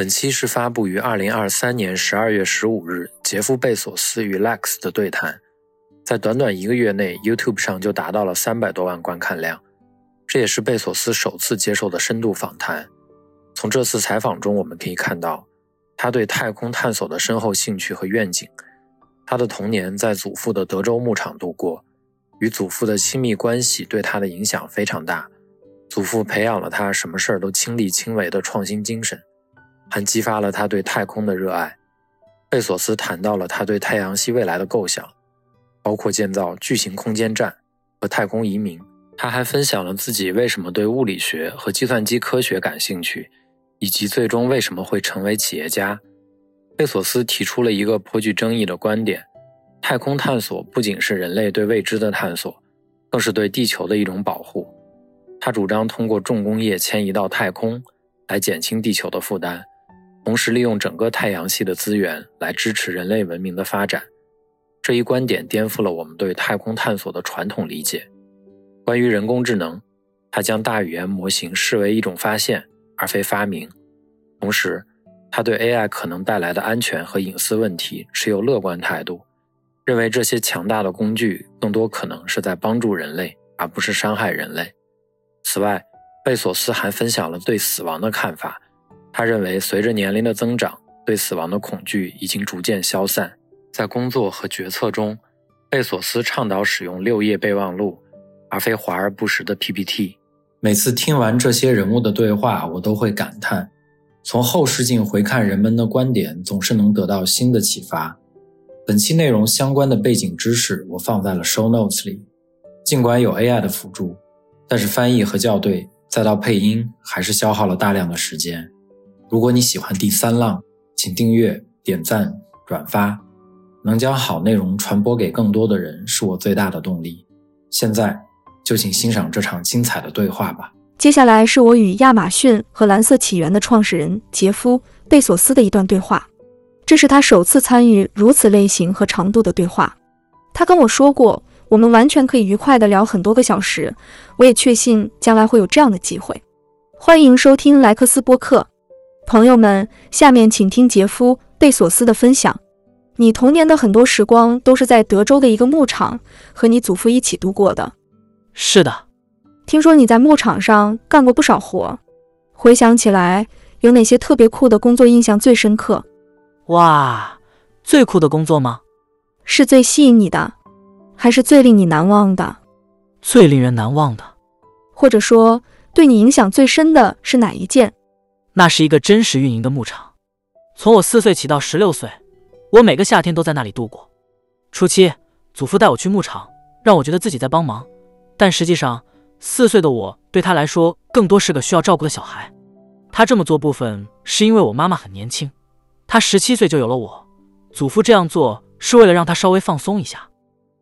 本期是发布于二零二三年十二月十五日，杰夫·贝索斯与 Lex 的对谈，在短短一个月内，YouTube 上就达到了三百多万观看量。这也是贝索斯首次接受的深度访谈。从这次采访中，我们可以看到他对太空探索的深厚兴趣和愿景。他的童年在祖父的德州牧场度过，与祖父的亲密关系对他的影响非常大。祖父培养了他什么事儿都亲力亲为的创新精神。还激发了他对太空的热爱。贝索斯谈到了他对太阳系未来的构想，包括建造巨型空间站和太空移民。他还分享了自己为什么对物理学和计算机科学感兴趣，以及最终为什么会成为企业家。贝索斯提出了一个颇具争议的观点：太空探索不仅是人类对未知的探索，更是对地球的一种保护。他主张通过重工业迁移到太空，来减轻地球的负担。同时利用整个太阳系的资源来支持人类文明的发展，这一观点颠覆了我们对太空探索的传统理解。关于人工智能，他将大语言模型视为一种发现而非发明。同时，他对 AI 可能带来的安全和隐私问题持有乐观态度，认为这些强大的工具更多可能是在帮助人类，而不是伤害人类。此外，贝索斯还分享了对死亡的看法。他认为，随着年龄的增长，对死亡的恐惧已经逐渐消散。在工作和决策中，贝索斯倡导使用六页备忘录，而非华而不实的 PPT。每次听完这些人物的对话，我都会感叹：从后视镜回看人们的观点，总是能得到新的启发。本期内容相关的背景知识，我放在了 Show Notes 里。尽管有 AI 的辅助，但是翻译和校对，再到配音，还是消耗了大量的时间。如果你喜欢第三浪，请订阅、点赞、转发，能将好内容传播给更多的人，是我最大的动力。现在就请欣赏这场精彩的对话吧。接下来是我与亚马逊和蓝色起源的创始人杰夫·贝索斯的一段对话，这是他首次参与如此类型和长度的对话。他跟我说过，我们完全可以愉快地聊很多个小时。我也确信将来会有这样的机会。欢迎收听莱克斯播客。朋友们，下面请听杰夫·贝索斯的分享。你童年的很多时光都是在德州的一个牧场和你祖父一起度过的。是的，听说你在牧场上干过不少活。回想起来，有哪些特别酷的工作印象最深刻？哇，最酷的工作吗？是最吸引你的，还是最令你难忘的？最令人难忘的，或者说对你影响最深的是哪一件？那是一个真实运营的牧场，从我四岁起到十六岁，我每个夏天都在那里度过。初期，祖父带我去牧场，让我觉得自己在帮忙，但实际上，四岁的我对他来说更多是个需要照顾的小孩。他这么做部分是因为我妈妈很年轻，她十七岁就有了我。祖父这样做是为了让他稍微放松一下。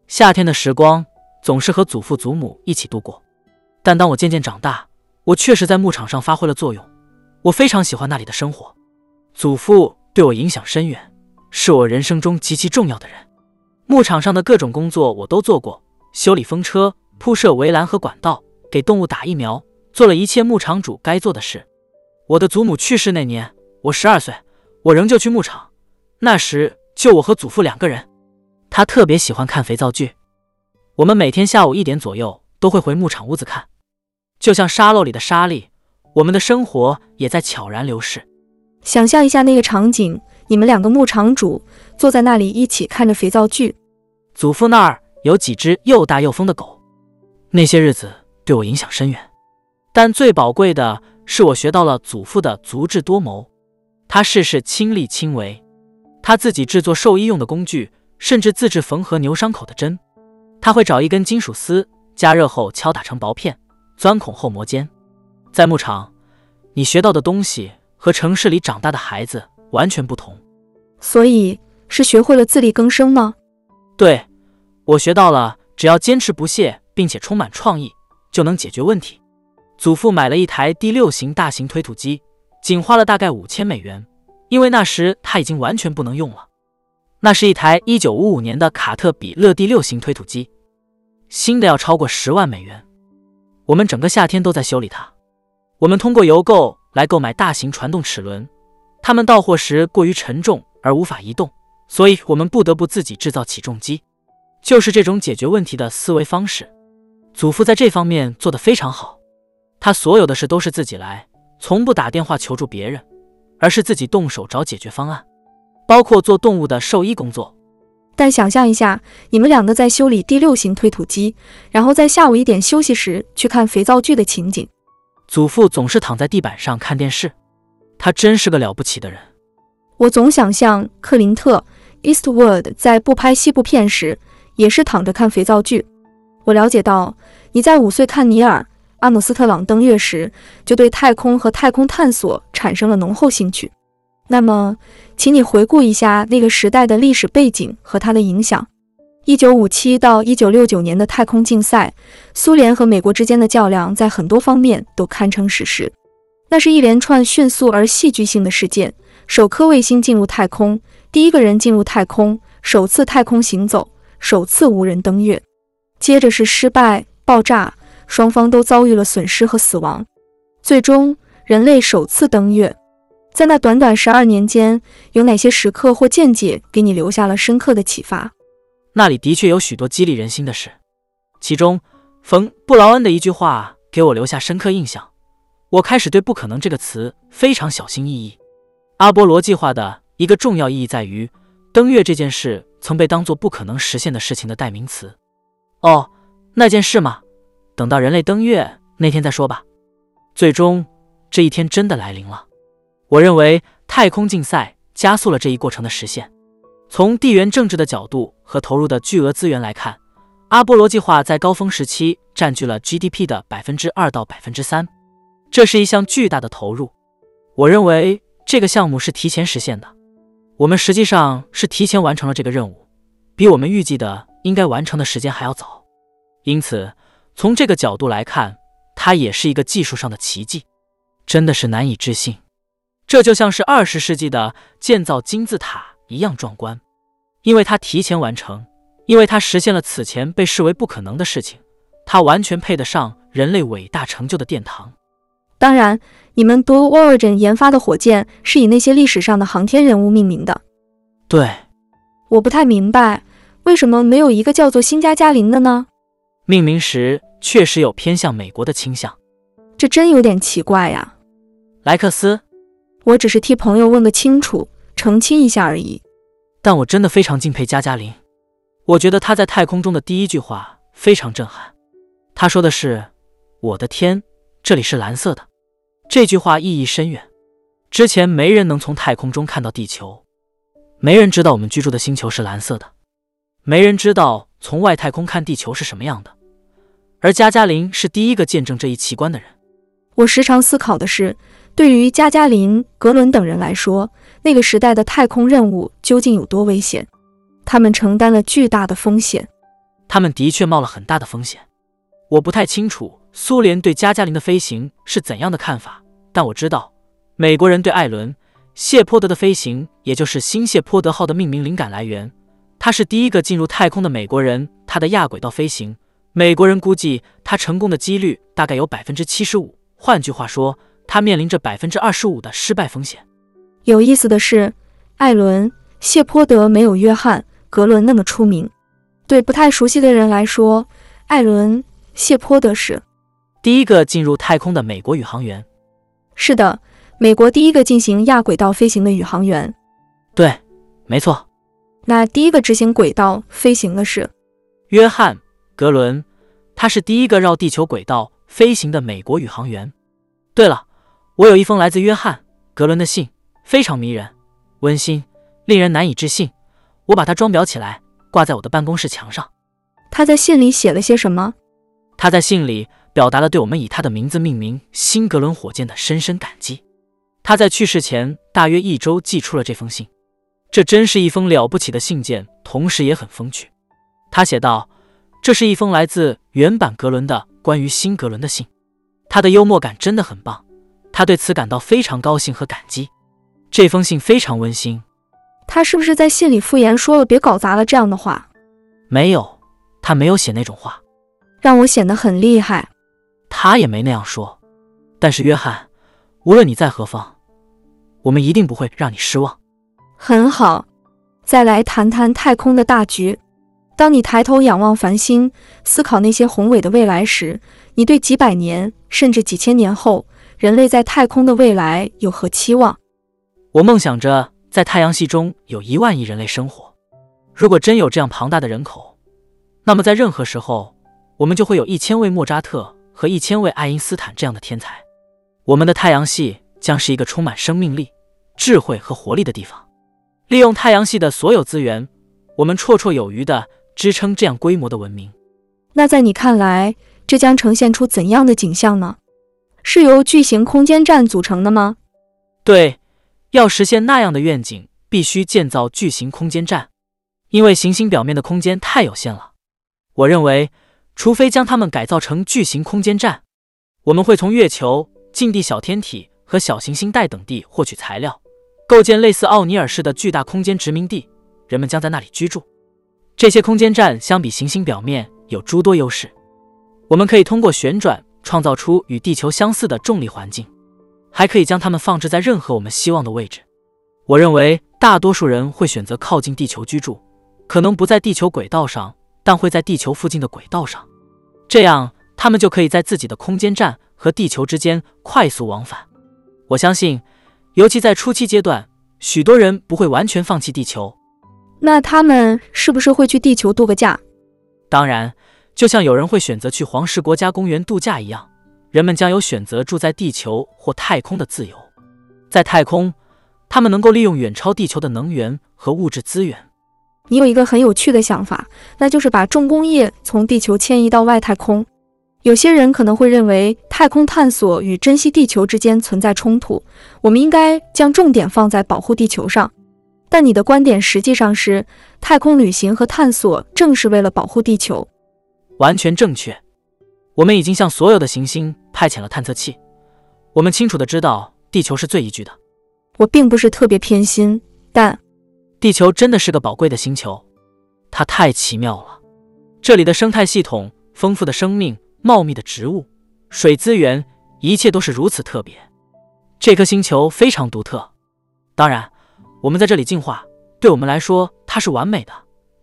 夏天的时光总是和祖父祖母一起度过，但当我渐渐长大，我确实在牧场上发挥了作用。我非常喜欢那里的生活，祖父对我影响深远，是我人生中极其重要的人。牧场上的各种工作我都做过，修理风车、铺设围栏和管道，给动物打疫苗，做了一切牧场主该做的事。我的祖母去世那年，我十二岁，我仍旧去牧场，那时就我和祖父两个人。他特别喜欢看肥皂剧，我们每天下午一点左右都会回牧场屋子看，就像沙漏里的沙粒。我们的生活也在悄然流逝。想象一下那个场景：你们两个牧场主坐在那里，一起看着肥皂剧。祖父那儿有几只又大又疯的狗。那些日子对我影响深远，但最宝贵的是我学到了祖父的足智多谋。他事事亲力亲为，他自己制作兽医用的工具，甚至自制缝合牛伤口的针。他会找一根金属丝，加热后敲打成薄片，钻孔后磨尖。在牧场，你学到的东西和城市里长大的孩子完全不同。所以，是学会了自力更生吗？对，我学到了，只要坚持不懈，并且充满创意，就能解决问题。祖父买了一台第六型大型推土机，仅花了大概五千美元，因为那时他已经完全不能用了。那是一台一九五五年的卡特彼勒第六型推土机，新的要超过十万美元。我们整个夏天都在修理它。我们通过邮购来购买大型传动齿轮，它们到货时过于沉重而无法移动，所以我们不得不自己制造起重机。就是这种解决问题的思维方式，祖父在这方面做得非常好。他所有的事都是自己来，从不打电话求助别人，而是自己动手找解决方案。包括做动物的兽医工作，但想象一下，你们两个在修理第六型推土机，然后在下午一点休息时去看肥皂剧的情景。祖父总是躺在地板上看电视，他真是个了不起的人。我总想象克林特· Eastwood 在不拍西部片时，也是躺着看肥皂剧。我了解到，你在五岁看尼尔·阿姆斯特朗登月时，就对太空和太空探索产生了浓厚兴趣。那么，请你回顾一下那个时代的历史背景和它的影响。一九五七到一九六九年的太空竞赛，苏联和美国之间的较量在很多方面都堪称史诗。那是一连串迅速而戏剧性的事件：首颗卫星进入太空，第一个人进入太空，首次太空行走，首次无人登月。接着是失败、爆炸，双方都遭遇了损失和死亡。最终，人类首次登月。在那短短十二年间，有哪些时刻或见解给你留下了深刻的启发？那里的确有许多激励人心的事，其中冯·布劳恩的一句话给我留下深刻印象。我开始对“不可能”这个词非常小心翼翼。阿波罗计划的一个重要意义在于，登月这件事曾被当作不可能实现的事情的代名词。哦，那件事吗？等到人类登月那天再说吧。最终，这一天真的来临了。我认为太空竞赛加速了这一过程的实现。从地缘政治的角度和投入的巨额资源来看，阿波罗计划在高峰时期占据了 GDP 的百分之二到百分之三，这是一项巨大的投入。我认为这个项目是提前实现的，我们实际上是提前完成了这个任务，比我们预计的应该完成的时间还要早。因此，从这个角度来看，它也是一个技术上的奇迹，真的是难以置信。这就像是二十世纪的建造金字塔一样壮观，因为它提前完成，因为它实现了此前被视为不可能的事情，它完全配得上人类伟大成就的殿堂。当然，你们 Blue Origin 研发的火箭是以那些历史上的航天人物命名的。对，我不太明白为什么没有一个叫做辛加加林的呢？命名时确实有偏向美国的倾向，这真有点奇怪呀。莱克斯。我只是替朋友问个清楚，澄清一下而已。但我真的非常敬佩加加林，我觉得他在太空中的第一句话非常震撼。他说的是：“我的天，这里是蓝色的。”这句话意义深远。之前没人能从太空中看到地球，没人知道我们居住的星球是蓝色的，没人知道从外太空看地球是什么样的。而加加林是第一个见证这一奇观的人。我时常思考的是。对于加加林、格伦等人来说，那个时代的太空任务究竟有多危险？他们承担了巨大的风险。他们的确冒了很大的风险。我不太清楚苏联对加加林的飞行是怎样的看法，但我知道美国人对艾伦·谢泼德的飞行，也就是新谢泼德号的命名灵感来源。他是第一个进入太空的美国人。他的亚轨道飞行，美国人估计他成功的几率大概有百分之七十五。换句话说。他面临着百分之二十五的失败风险。有意思的是，艾伦·谢泼德没有约翰·格伦那么出名。对不太熟悉的人来说，艾伦·谢泼德是第一个进入太空的美国宇航员。是的，美国第一个进行亚轨道飞行的宇航员。对，没错。那第一个执行轨道飞行的是约翰·格伦，他是第一个绕地球轨道飞行的美国宇航员。对了。我有一封来自约翰·格伦的信，非常迷人、温馨，令人难以置信。我把它装裱起来，挂在我的办公室墙上。他在信里写了些什么？他在信里表达了对我们以他的名字命名新格伦火箭的深深感激。他在去世前大约一周寄出了这封信。这真是一封了不起的信件，同时也很风趣。他写道：“这是一封来自原版格伦的关于新格伦的信。”他的幽默感真的很棒，他对此感到非常高兴和感激。这封信非常温馨。他是不是在信里敷衍说了“别搞砸了”这样的话？没有，他没有写那种话，让我显得很厉害。他也没那样说。但是约翰，无论你在何方，我们一定不会让你失望。很好，再来谈谈太空的大局。当你抬头仰望繁星，思考那些宏伟的未来时，你对几百年甚至几千年后人类在太空的未来有何期望？我梦想着在太阳系中有一万亿人类生活。如果真有这样庞大的人口，那么在任何时候，我们就会有一千位莫扎特和一千位爱因斯坦这样的天才。我们的太阳系将是一个充满生命力、智慧和活力的地方。利用太阳系的所有资源，我们绰绰有余的。支撑这样规模的文明，那在你看来，这将呈现出怎样的景象呢？是由巨型空间站组成的吗？对，要实现那样的愿景，必须建造巨型空间站，因为行星表面的空间太有限了。我认为，除非将它们改造成巨型空间站，我们会从月球、近地小天体和小行星带等地获取材料，构建类似奥尼尔式的巨大空间殖民地，人们将在那里居住。这些空间站相比行星表面有诸多优势，我们可以通过旋转创造出与地球相似的重力环境，还可以将它们放置在任何我们希望的位置。我认为大多数人会选择靠近地球居住，可能不在地球轨道上，但会在地球附近的轨道上，这样他们就可以在自己的空间站和地球之间快速往返。我相信，尤其在初期阶段，许多人不会完全放弃地球。那他们是不是会去地球度个假？当然，就像有人会选择去黄石国家公园度假一样，人们将有选择住在地球或太空的自由。在太空，他们能够利用远超地球的能源和物质资源。你有一个很有趣的想法，那就是把重工业从地球迁移到外太空。有些人可能会认为太空探索与珍惜地球之间存在冲突，我们应该将重点放在保护地球上。但你的观点实际上是，太空旅行和探索正是为了保护地球。完全正确。我们已经向所有的行星派遣了探测器，我们清楚的知道地球是最宜居的。我并不是特别偏心，但地球真的是个宝贵的星球，它太奇妙了。这里的生态系统、丰富的生命、茂密的植物、水资源，一切都是如此特别。这颗星球非常独特。当然。我们在这里进化，对我们来说它是完美的，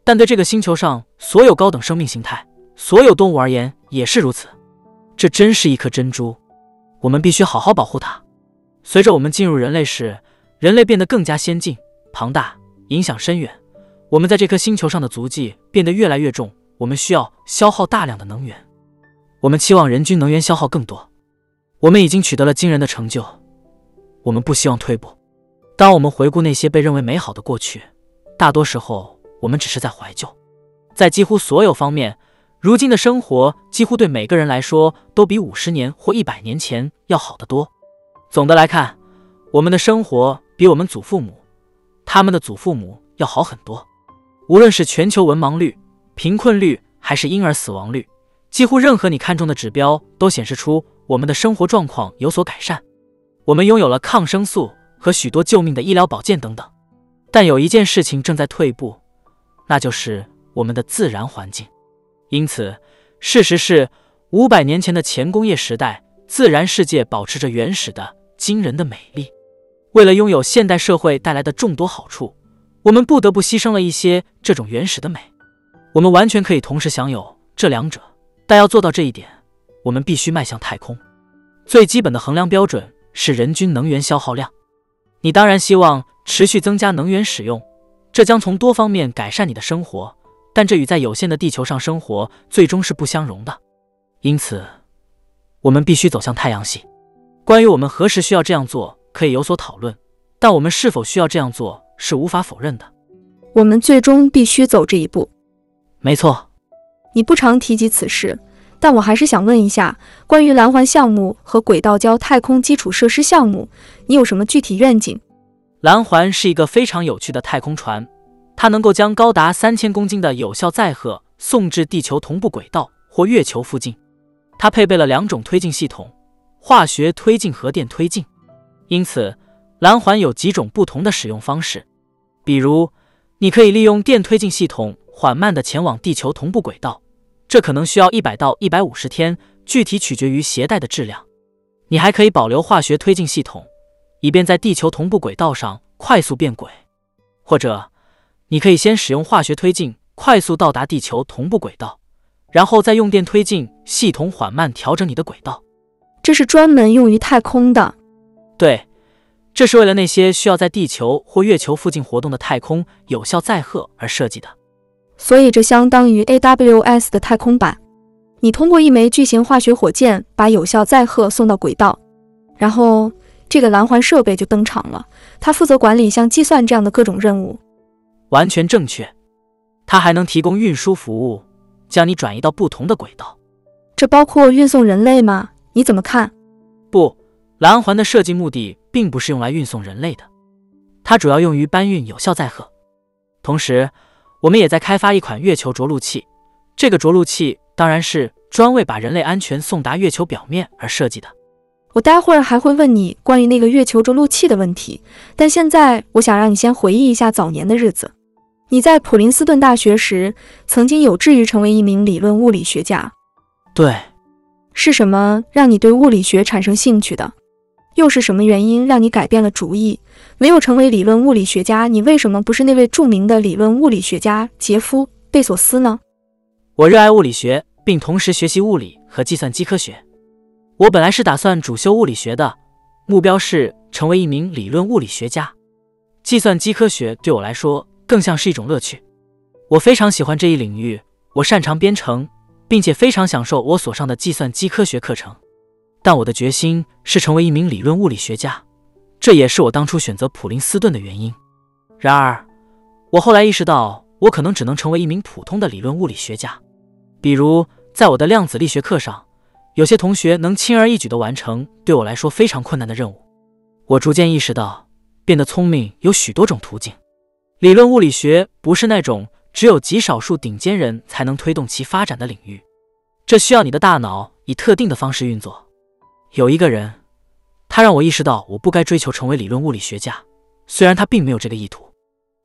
但对这个星球上所有高等生命形态、所有动物而言也是如此。这真是一颗珍珠，我们必须好好保护它。随着我们进入人类时，人类变得更加先进、庞大、影响深远。我们在这颗星球上的足迹变得越来越重，我们需要消耗大量的能源。我们期望人均能源消耗更多。我们已经取得了惊人的成就，我们不希望退步。当我们回顾那些被认为美好的过去，大多时候我们只是在怀旧。在几乎所有方面，如今的生活几乎对每个人来说都比五十年或一百年前要好得多。总的来看，我们的生活比我们祖父母、他们的祖父母要好很多。无论是全球文盲率、贫困率还是婴儿死亡率，几乎任何你看中的指标都显示出我们的生活状况有所改善。我们拥有了抗生素。和许多救命的医疗保健等等，但有一件事情正在退步，那就是我们的自然环境。因此，事实是，五百年前的前工业时代，自然世界保持着原始的、惊人的美丽。为了拥有现代社会带来的众多好处，我们不得不牺牲了一些这种原始的美。我们完全可以同时享有这两者，但要做到这一点，我们必须迈向太空。最基本的衡量标准是人均能源消耗量。你当然希望持续增加能源使用，这将从多方面改善你的生活，但这与在有限的地球上生活最终是不相容的。因此，我们必须走向太阳系。关于我们何时需要这样做，可以有所讨论，但我们是否需要这样做是无法否认的。我们最终必须走这一步。没错。你不常提及此事，但我还是想问一下，关于蓝环项目和轨道交太空基础设施项目。你有什么具体愿景？蓝环是一个非常有趣的太空船，它能够将高达三千公斤的有效载荷送至地球同步轨道或月球附近。它配备了两种推进系统：化学推进和电推进。因此，蓝环有几种不同的使用方式。比如，你可以利用电推进系统缓慢地前往地球同步轨道，这可能需要一百到一百五十天，具体取决于携带的质量。你还可以保留化学推进系统，以便在地球同步轨道上快速变轨。或者，你可以先使用化学推进，快速到达地球同步轨道。然后再用电推进系统缓慢调整你的轨道，这是专门用于太空的。对，这是为了那些需要在地球或月球附近活动的太空有效载荷而设计的。所以这相当于 AWS 的太空版。你通过一枚巨型化学火箭把有效载荷送到轨道，然后这个蓝环设备就登场了。它负责管理像计算这样的各种任务。完全正确。它还能提供运输服务。将你转移到不同的轨道，这包括运送人类吗？你怎么看？不，蓝环的设计目的并不是用来运送人类的，它主要用于搬运有效载荷。同时，我们也在开发一款月球着陆器，这个着陆器当然是专为把人类安全送达月球表面而设计的。我待会儿还会问你关于那个月球着陆器的问题，但现在我想让你先回忆一下早年的日子。你在普林斯顿大学时，曾经有志于成为一名理论物理学家。对，是什么让你对物理学产生兴趣的？又是什么原因让你改变了主意，没有成为理论物理学家？你为什么不是那位著名的理论物理学家杰夫·贝索斯呢？我热爱物理学，并同时学习物理和计算机科学。我本来是打算主修物理学的，目标是成为一名理论物理学家。计算机科学对我来说。更像是一种乐趣，我非常喜欢这一领域，我擅长编程，并且非常享受我所上的计算机科学课程。但我的决心是成为一名理论物理学家，这也是我当初选择普林斯顿的原因。然而，我后来意识到，我可能只能成为一名普通的理论物理学家。比如，在我的量子力学课上，有些同学能轻而易举地完成对我来说非常困难的任务。我逐渐意识到，变得聪明有许多种途径。理论物理学不是那种只有极少数顶尖人才能推动其发展的领域，这需要你的大脑以特定的方式运作。有一个人，他让我意识到我不该追求成为理论物理学家，虽然他并没有这个意图。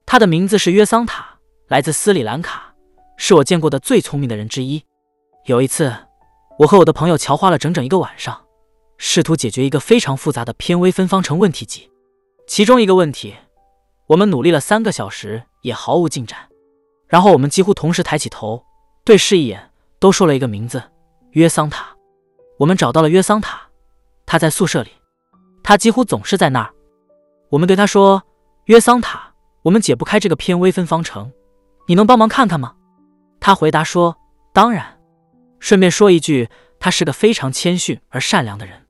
他的名字是约桑塔，来自斯里兰卡，是我见过的最聪明的人之一。有一次，我和我的朋友乔花了整整一个晚上，试图解决一个非常复杂的偏微分方程问题集，其中一个问题。我们努力了三个小时，也毫无进展。然后我们几乎同时抬起头，对视一眼，都说了一个名字：约桑塔。我们找到了约桑塔，他在宿舍里，他几乎总是在那儿。我们对他说：“约桑塔，我们解不开这个偏微分方程，你能帮忙看看吗？”他回答说：“当然。”顺便说一句，他是个非常谦逊而善良的人。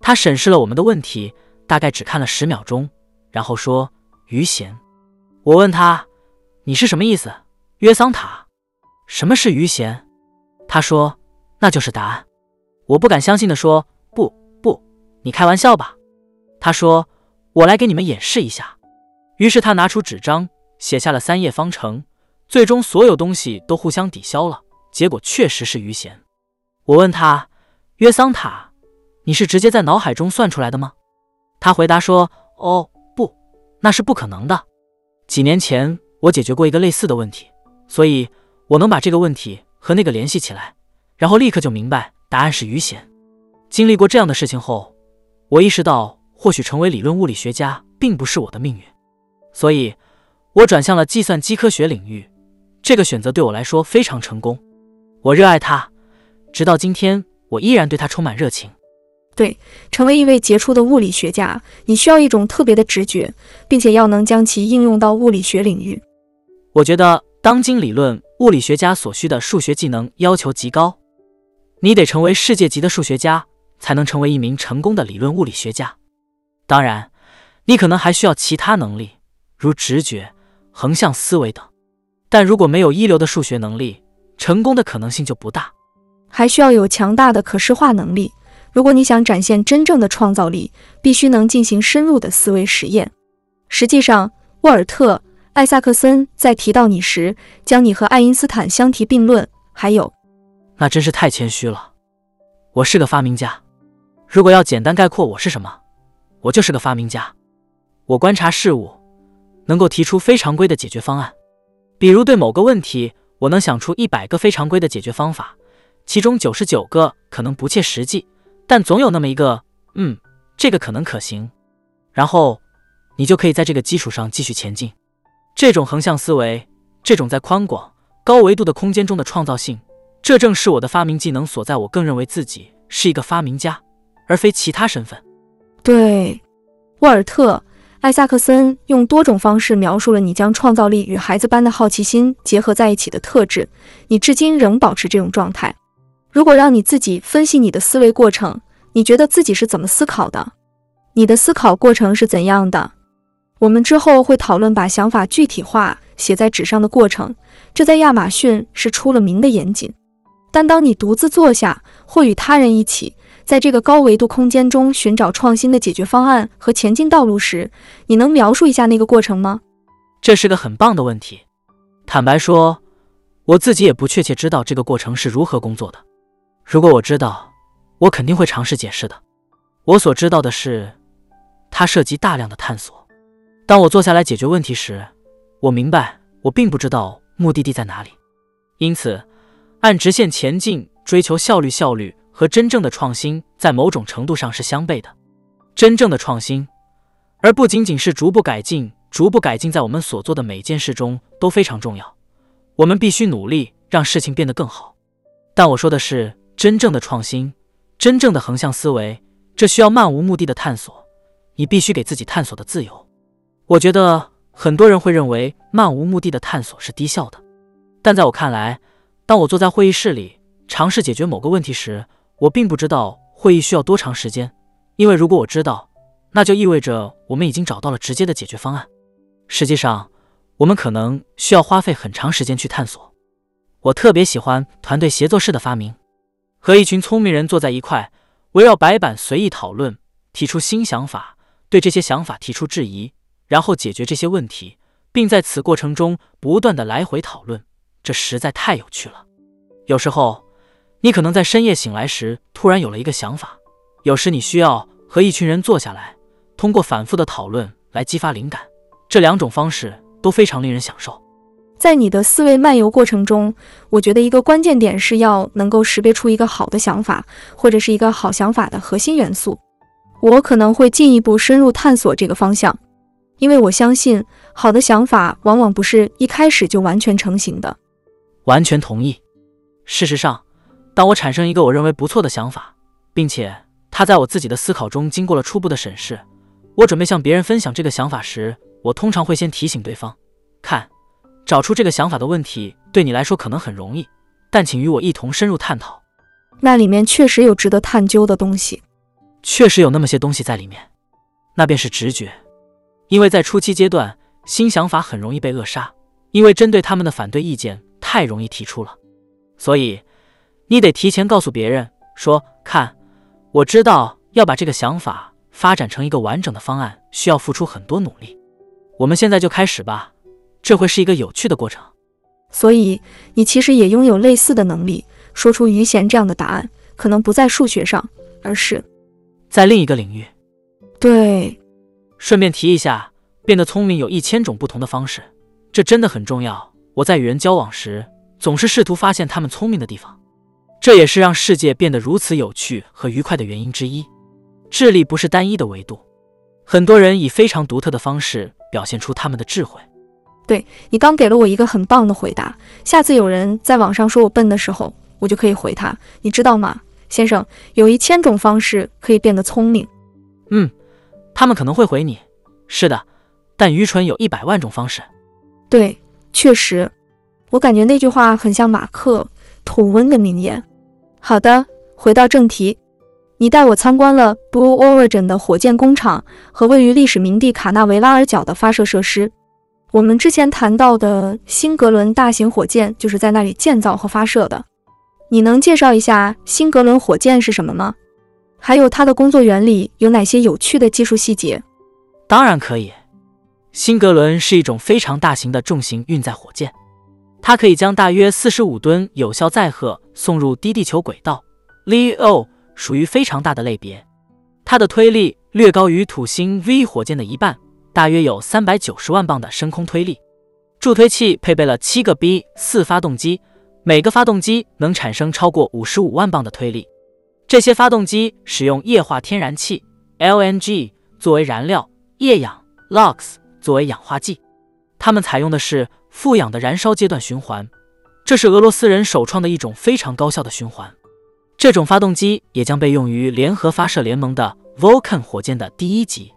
他审视了我们的问题，大概只看了十秒钟，然后说。余弦，我问他：“你是什么意思？”约桑塔，什么是余弦？他说：“那就是答案。”我不敢相信的说：“不不，你开玩笑吧？”他说：“我来给你们演示一下。”于是他拿出纸张，写下了三页方程，最终所有东西都互相抵消了，结果确实是余弦。我问他：“约桑塔，你是直接在脑海中算出来的吗？”他回答说：“哦。”不那是不可能的。几年前我解决过一个类似的问题，所以我能把这个问题和那个联系起来，然后立刻就明白答案是余弦。经历过这样的事情后，我意识到或许成为理论物理学家并不是我的命运，所以我转向了计算机科学领域。这个选择对我来说非常成功，我热爱它，直到今天我依然对它充满热情。对，成为一位杰出的物理学家，你需要一种特别的直觉，并且要能将其应用到物理学领域。我觉得，当今理论物理学家所需的数学技能要求极高，你得成为世界级的数学家，才能成为一名成功的理论物理学家。当然，你可能还需要其他能力，如直觉、横向思维等。但如果没有一流的数学能力，成功的可能性就不大。还需要有强大的可视化能力。如果你想展现真正的创造力，必须能进行深入的思维实验。实际上，沃尔特·艾萨克森在提到你时，将你和爱因斯坦相提并论。还有，那真是太谦虚了。我是个发明家。如果要简单概括我是什么，我就是个发明家。我观察事物，能够提出非常规的解决方案。比如对某个问题，我能想出一百个非常规的解决方法，其中九十九个可能不切实际，但总有那么一个，嗯，这个可能可行。然后你就可以在这个基础上继续前进。这种横向思维，这种在宽广、高维度的空间中的创造性，这正是我的发明技能所在。我更认为自己是一个发明家，而非其他身份。对，沃尔特。艾萨克森用多种方式描述了你将创造力与孩子般的好奇心结合在一起的特质。你至今仍保持这种状态。如果让你自己分析你的思维过程，你觉得自己是怎么思考的？你的思考过程是怎样的？我们之后会讨论把想法具体化写在纸上的过程。这在亚马逊是出了名的严谨。但当你独自坐下，或与他人一起。在这个高维度空间中寻找创新的解决方案和前进道路时，你能描述一下那个过程吗？这是个很棒的问题。坦白说，我自己也不确切知道这个过程是如何工作的。如果我知道，我肯定会尝试解释的。我所知道的是，它涉及大量的探索。当我坐下来解决问题时，我明白我并不知道目的地在哪里。因此，按直线前进，追求效率，效率。和真正的创新在某种程度上是相悖的。真正的创新，而不仅仅是逐步改进，逐步改进在我们所做的每件事中都非常重要。我们必须努力让事情变得更好。但我说的是真正的创新，真正的横向思维，这需要漫无目的的探索。你必须给自己探索的自由。我觉得很多人会认为漫无目的的探索是低效的，但在我看来，当我坐在会议室里尝试解决某个问题时，我并不知道会议需要多长时间，因为如果我知道，那就意味着我们已经找到了直接的解决方案。实际上，我们可能需要花费很长时间去探索。我特别喜欢团队协作式的发明，和一群聪明人坐在一块，围绕白板随意讨论，提出新想法，对这些想法提出质疑，然后解决这些问题，并在此过程中不断的来回讨论。这实在太有趣了。有时候。你可能在深夜醒来时突然有了一个想法，有时你需要和一群人坐下来，通过反复的讨论来激发灵感。这两种方式都非常令人享受。在你的思维漫游过程中，我觉得一个关键点是要能够识别出一个好的想法，或者是一个好想法的核心元素。我可能会进一步深入探索这个方向，因为我相信好的想法往往不是一开始就完全成型的。完全同意。事实上。当我产生一个我认为不错的想法，并且它在我自己的思考中经过了初步的审视，我准备向别人分享这个想法时，我通常会先提醒对方：看，找出这个想法的问题对你来说可能很容易，但请与我一同深入探讨。那里面确实有值得探究的东西，确实有那么些东西在里面。那便是直觉，因为在初期阶段，新想法很容易被扼杀，因为针对他们的反对意见太容易提出了，所以。你得提前告诉别人说：“看，我知道要把这个想法发展成一个完整的方案，需要付出很多努力。我们现在就开始吧，这会是一个有趣的过程。”所以，你其实也拥有类似的能力，说出余弦这样的答案，可能不在数学上，而是在另一个领域。对，顺便提一下，变得聪明有一千种不同的方式，这真的很重要。我在与人交往时，总是试图发现他们聪明的地方。这也是让世界变得如此有趣和愉快的原因之一。智力不是单一的维度，很多人以非常独特的方式表现出他们的智慧。对你刚给了我一个很棒的回答。下次有人在网上说我笨的时候，我就可以回他：你知道吗，先生，有一千种方式可以变得聪明。嗯，他们可能会回你：是的，但愚蠢有一百万种方式。对，确实，我感觉那句话很像马克吐温的名言。好的，回到正题，你带我参观了 Blue Origin 的火箭工厂和位于历史名地卡纳维拉尔角的发射设施。我们之前谈到的新格伦大型火箭就是在那里建造和发射的。你能介绍一下新格伦火箭是什么吗？还有它的工作原理有哪些有趣的技术细节？当然可以。新格伦是一种非常大型的重型运载火箭，它可以将大约四十五吨有效载荷送入低地球轨道。Leo 属于非常大的类别，它的推力略高于土星 V 火箭的一半，大约有三百九十万磅的升空推力。助推器配备了七个 B 四发动机，每个发动机能产生超过五十五万磅的推力。这些发动机使用液化天然气 LNG 作为燃料，液氧 LOX。作为氧化剂，它们采用的是富氧的燃烧阶段循环，这是俄罗斯人首创的一种非常高效的循环。这种发动机也将被用于联合发射联盟的 Vulcan 火箭的第一级，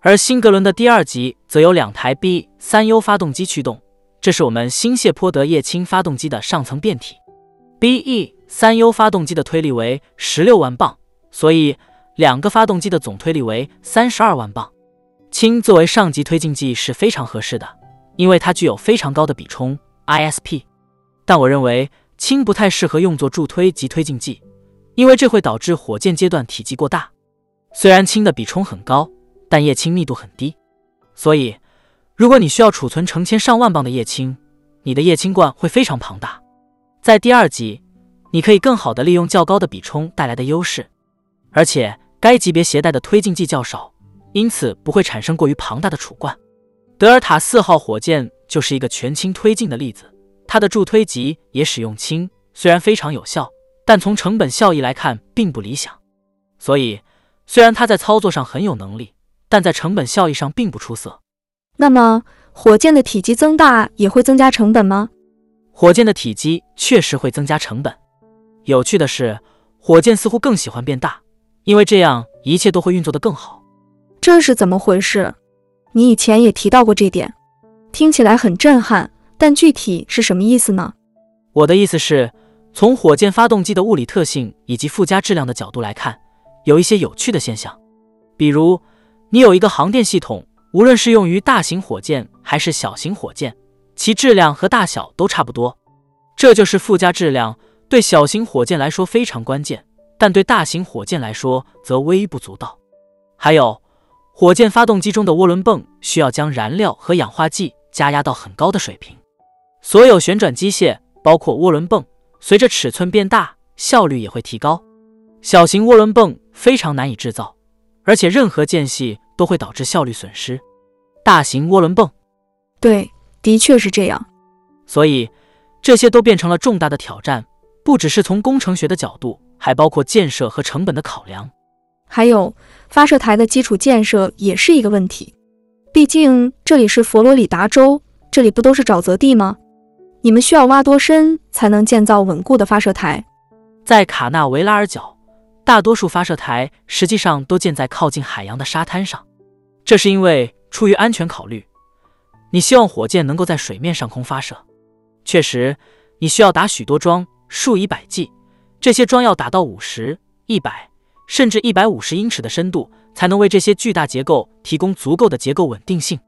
而辛格伦的第二级则由两台 B 三 U 发动机驱动，这是我们新谢泼德液氢发动机的上层变体。BE 三 U 发动机的推力为十六万磅，所以两个发动机的总推力为三十二万磅。氢作为上级推进剂是非常合适的，因为它具有非常高的比冲 ISP。但我认为氢不太适合用作助推及推进剂，因为这会导致火箭阶段体积过大。虽然氢的比冲很高，但液氢密度很低，所以如果你需要储存成千上万磅的液氢，你的液氢罐会非常庞大。在第二级，你可以更好地利用较高的比冲带来的优势，而且该级别携带的推进剂较少。因此不会产生过于庞大的储罐。德尔塔四号火箭就是一个全氢推进的例子，它的助推级也使用氢，虽然非常有效，但从成本效益来看并不理想。所以，虽然它在操作上很有能力，但在成本效益上并不出色。那么，火箭的体积增大也会增加成本吗？火箭的体积确实会增加成本。有趣的是，火箭似乎更喜欢变大，因为这样一切都会运作得更好。这是怎么回事？你以前也提到过这点，听起来很震撼，但具体是什么意思呢？我的意思是，从火箭发动机的物理特性以及附加质量的角度来看，有一些有趣的现象。比如，你有一个航电系统，无论是用于大型火箭还是小型火箭，其质量和大小都差不多。这就是附加质量，对小型火箭来说非常关键，但对大型火箭来说则微不足道。还有。火箭发动机中的涡轮泵需要将燃料和氧化剂加压到很高的水平。所有旋转机械，包括涡轮泵，随着尺寸变大，效率也会提高。小型涡轮泵非常难以制造，而且任何间隙都会导致效率损失。大型涡轮泵，对，的确是这样。所以这些都变成了重大的挑战，不只是从工程学的角度，还包括建设和成本的考量。还有发射台的基础建设也是一个问题，毕竟这里是佛罗里达州，这里不都是沼泽地吗？你们需要挖多深才能建造稳固的发射台？在卡纳维拉尔角，大多数发射台实际上都建在靠近海洋的沙滩上，这是因为出于安全考虑，你希望火箭能够在水面上空发射。确实，你需要打许多桩，数以百计，这些桩要打到五十、一百。甚至一百五十英尺的深度，才能为这些巨大结构提供足够的结构稳定性。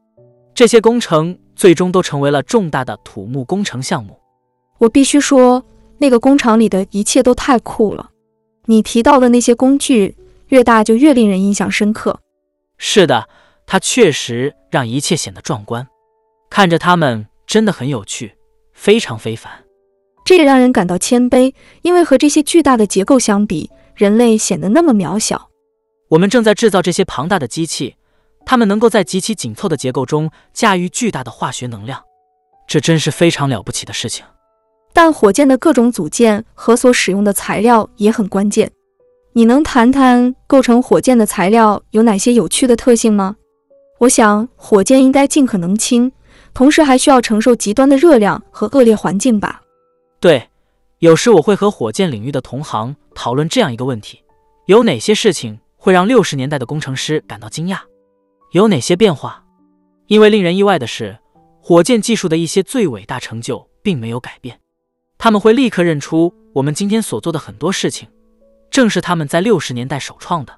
这些工程最终都成为了重大的土木工程项目。我必须说，那个工厂里的一切都太酷了。你提到的那些工具，越大就越令人印象深刻。是的，它确实让一切显得壮观。看着它们真的很有趣，非常非凡。这也让人感到谦卑，因为和这些巨大的结构相比。人类显得那么渺小。我们正在制造这些庞大的机器，它们能够在极其紧凑的结构中驾驭巨大的化学能量，这真是非常了不起的事情。但火箭的各种组件和所使用的材料也很关键。你能谈谈构成火箭的材料有哪些有趣的特性吗？我想，火箭应该尽可能轻，同时还需要承受极端的热量和恶劣环境吧？对。有时我会和火箭领域的同行讨论这样一个问题：有哪些事情会让六十年代的工程师感到惊讶？有哪些变化？因为令人意外的是，火箭技术的一些最伟大成就并没有改变。他们会立刻认出我们今天所做的很多事情，正是他们在六十年代首创的。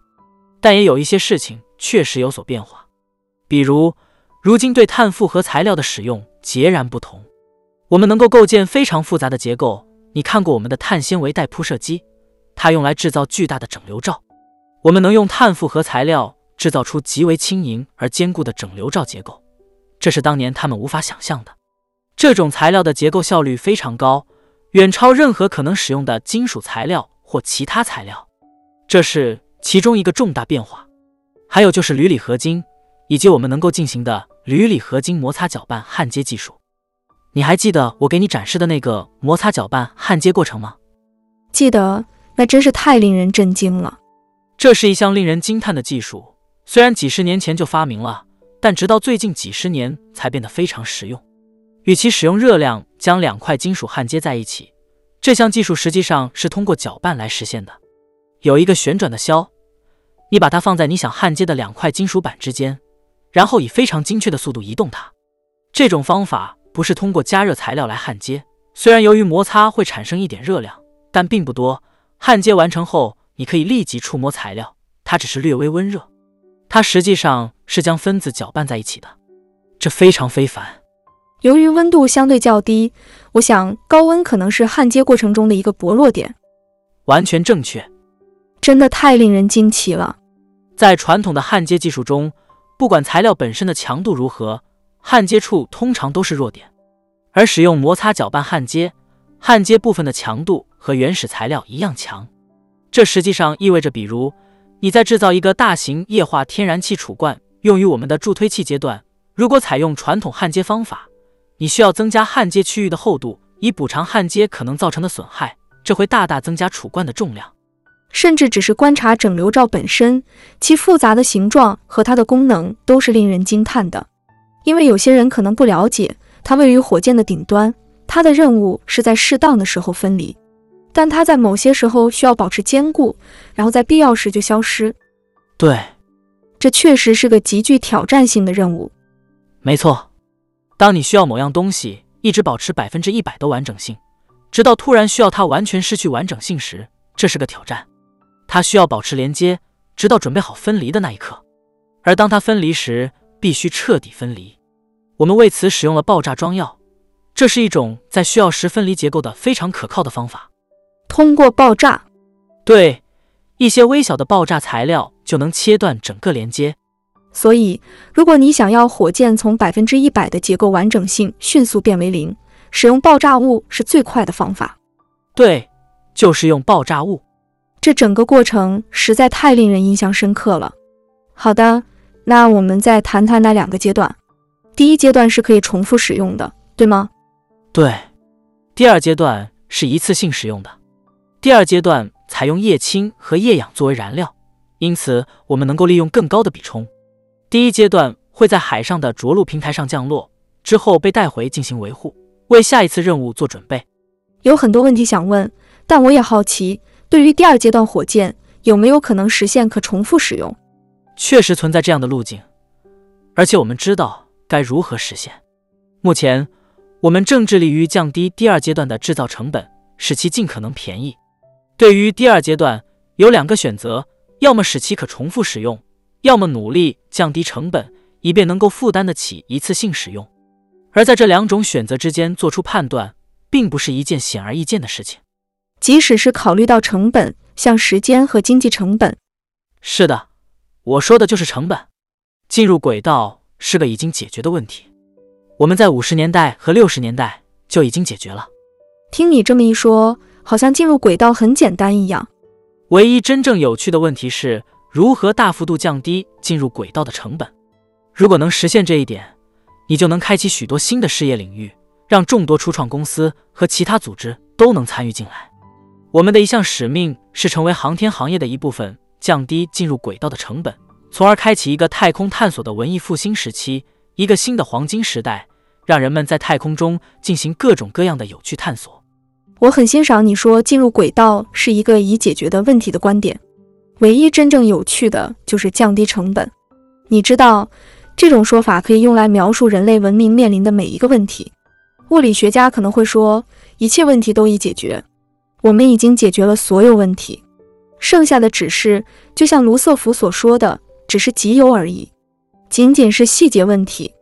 但也有一些事情确实有所变化，比如如今对碳复合材料的使用截然不同。我们能够构建非常复杂的结构。你看过我们的碳纤维带铺设机，它用来制造巨大的整流罩。我们能用碳复合材料制造出极为轻盈而坚固的整流罩结构，这是当年他们无法想象的。这种材料的结构效率非常高，远超任何可能使用的金属材料或其他材料，这是其中一个重大变化。还有就是铝锂合金，以及我们能够进行的铝锂合金摩擦搅拌焊接技术。你还记得我给你展示的那个摩擦搅拌焊接过程吗？记得，那真是太令人震惊了。这是一项令人惊叹的技术，虽然几十年前就发明了，但直到最近几十年才变得非常实用。与其使用热量将两块金属焊接在一起，这项技术实际上是通过搅拌来实现的。有一个旋转的销，你把它放在你想焊接的两块金属板之间，然后以非常精确的速度移动它。这种方法。不是通过加热材料来焊接，虽然由于摩擦会产生一点热量，但并不多。焊接完成后，你可以立即触摸材料，它只是略微温热。它实际上是将分子搅拌在一起的，这非常非凡。由于温度相对较低，我想高温可能是焊接过程中的一个薄弱点。完全正确，真的太令人惊奇了。在传统的焊接技术中，不管材料本身的强度如何。焊接处通常都是弱点，而使用摩擦搅拌焊接，焊接部分的强度和原始材料一样强。这实际上意味着，比如你在制造一个大型液化天然气储罐用于我们的助推器阶段，如果采用传统焊接方法，你需要增加焊接区域的厚度，以补偿焊接可能造成的损害，这会大大增加储罐的重量。甚至只是观察整流罩本身，其复杂的形状和它的功能都是令人惊叹的。因为有些人可能不了解，它位于火箭的顶端，它的任务是在适当的时候分离，但它在某些时候需要保持坚固，然后在必要时就消失。对，这确实是个极具挑战性的任务。没错，当你需要某样东西一直保持百分之一百的完整性，直到突然需要它完全失去完整性时，这是个挑战。它需要保持连接，直到准备好分离的那一刻，而当它分离时，必须彻底分离。我们为此使用了爆炸装药，这是一种在需要时分离结构的非常可靠的方法。通过爆炸，对一些微小的爆炸材料就能切断整个连接。所以，如果你想要火箭从百分之一百的结构完整性迅速变为零，使用爆炸物是最快的方法。对，就是用爆炸物。这整个过程实在太令人印象深刻了。好的。那我们再谈谈那两个阶段。第一阶段是可以重复使用的，对吗？对。第二阶段是一次性使用的。第二阶段采用液氢和液氧作为燃料，因此我们能够利用更高的比冲。第一阶段会在海上的着陆平台上降落，之后被带回进行维护，为下一次任务做准备。有很多问题想问，但我也好奇，对于第二阶段火箭，有没有可能实现可重复使用？确实存在这样的路径，而且我们知道该如何实现。目前，我们正致力于降低第二阶段的制造成本，使其尽可能便宜。对于第二阶段，有两个选择：要么使其可重复使用，要么努力降低成本，以便能够负担得起一次性使用。而在这两种选择之间做出判断，并不是一件显而易见的事情。即使是考虑到成本，像时间和经济成本。是的。我说的就是成本，进入轨道是个已经解决的问题。我们在五十年代和六十年代就已经解决了。听你这么一说，好像进入轨道很简单一样。唯一真正有趣的问题是如何大幅度降低进入轨道的成本。如果能实现这一点，你就能开启许多新的事业领域，让众多初创公司和其他组织都能参与进来。我们的一项使命是成为航天行业的一部分。降低进入轨道的成本，从而开启一个太空探索的文艺复兴时期，一个新的黄金时代，让人们在太空中进行各种各样的有趣探索。我很欣赏你说进入轨道是一个已解决的问题的观点。唯一真正有趣的就是降低成本。你知道，这种说法可以用来描述人类文明面临的每一个问题。物理学家可能会说，一切问题都已解决，我们已经解决了所有问题。剩下的只是，就像卢瑟福所说的，只是极有而已，仅仅是细节问题。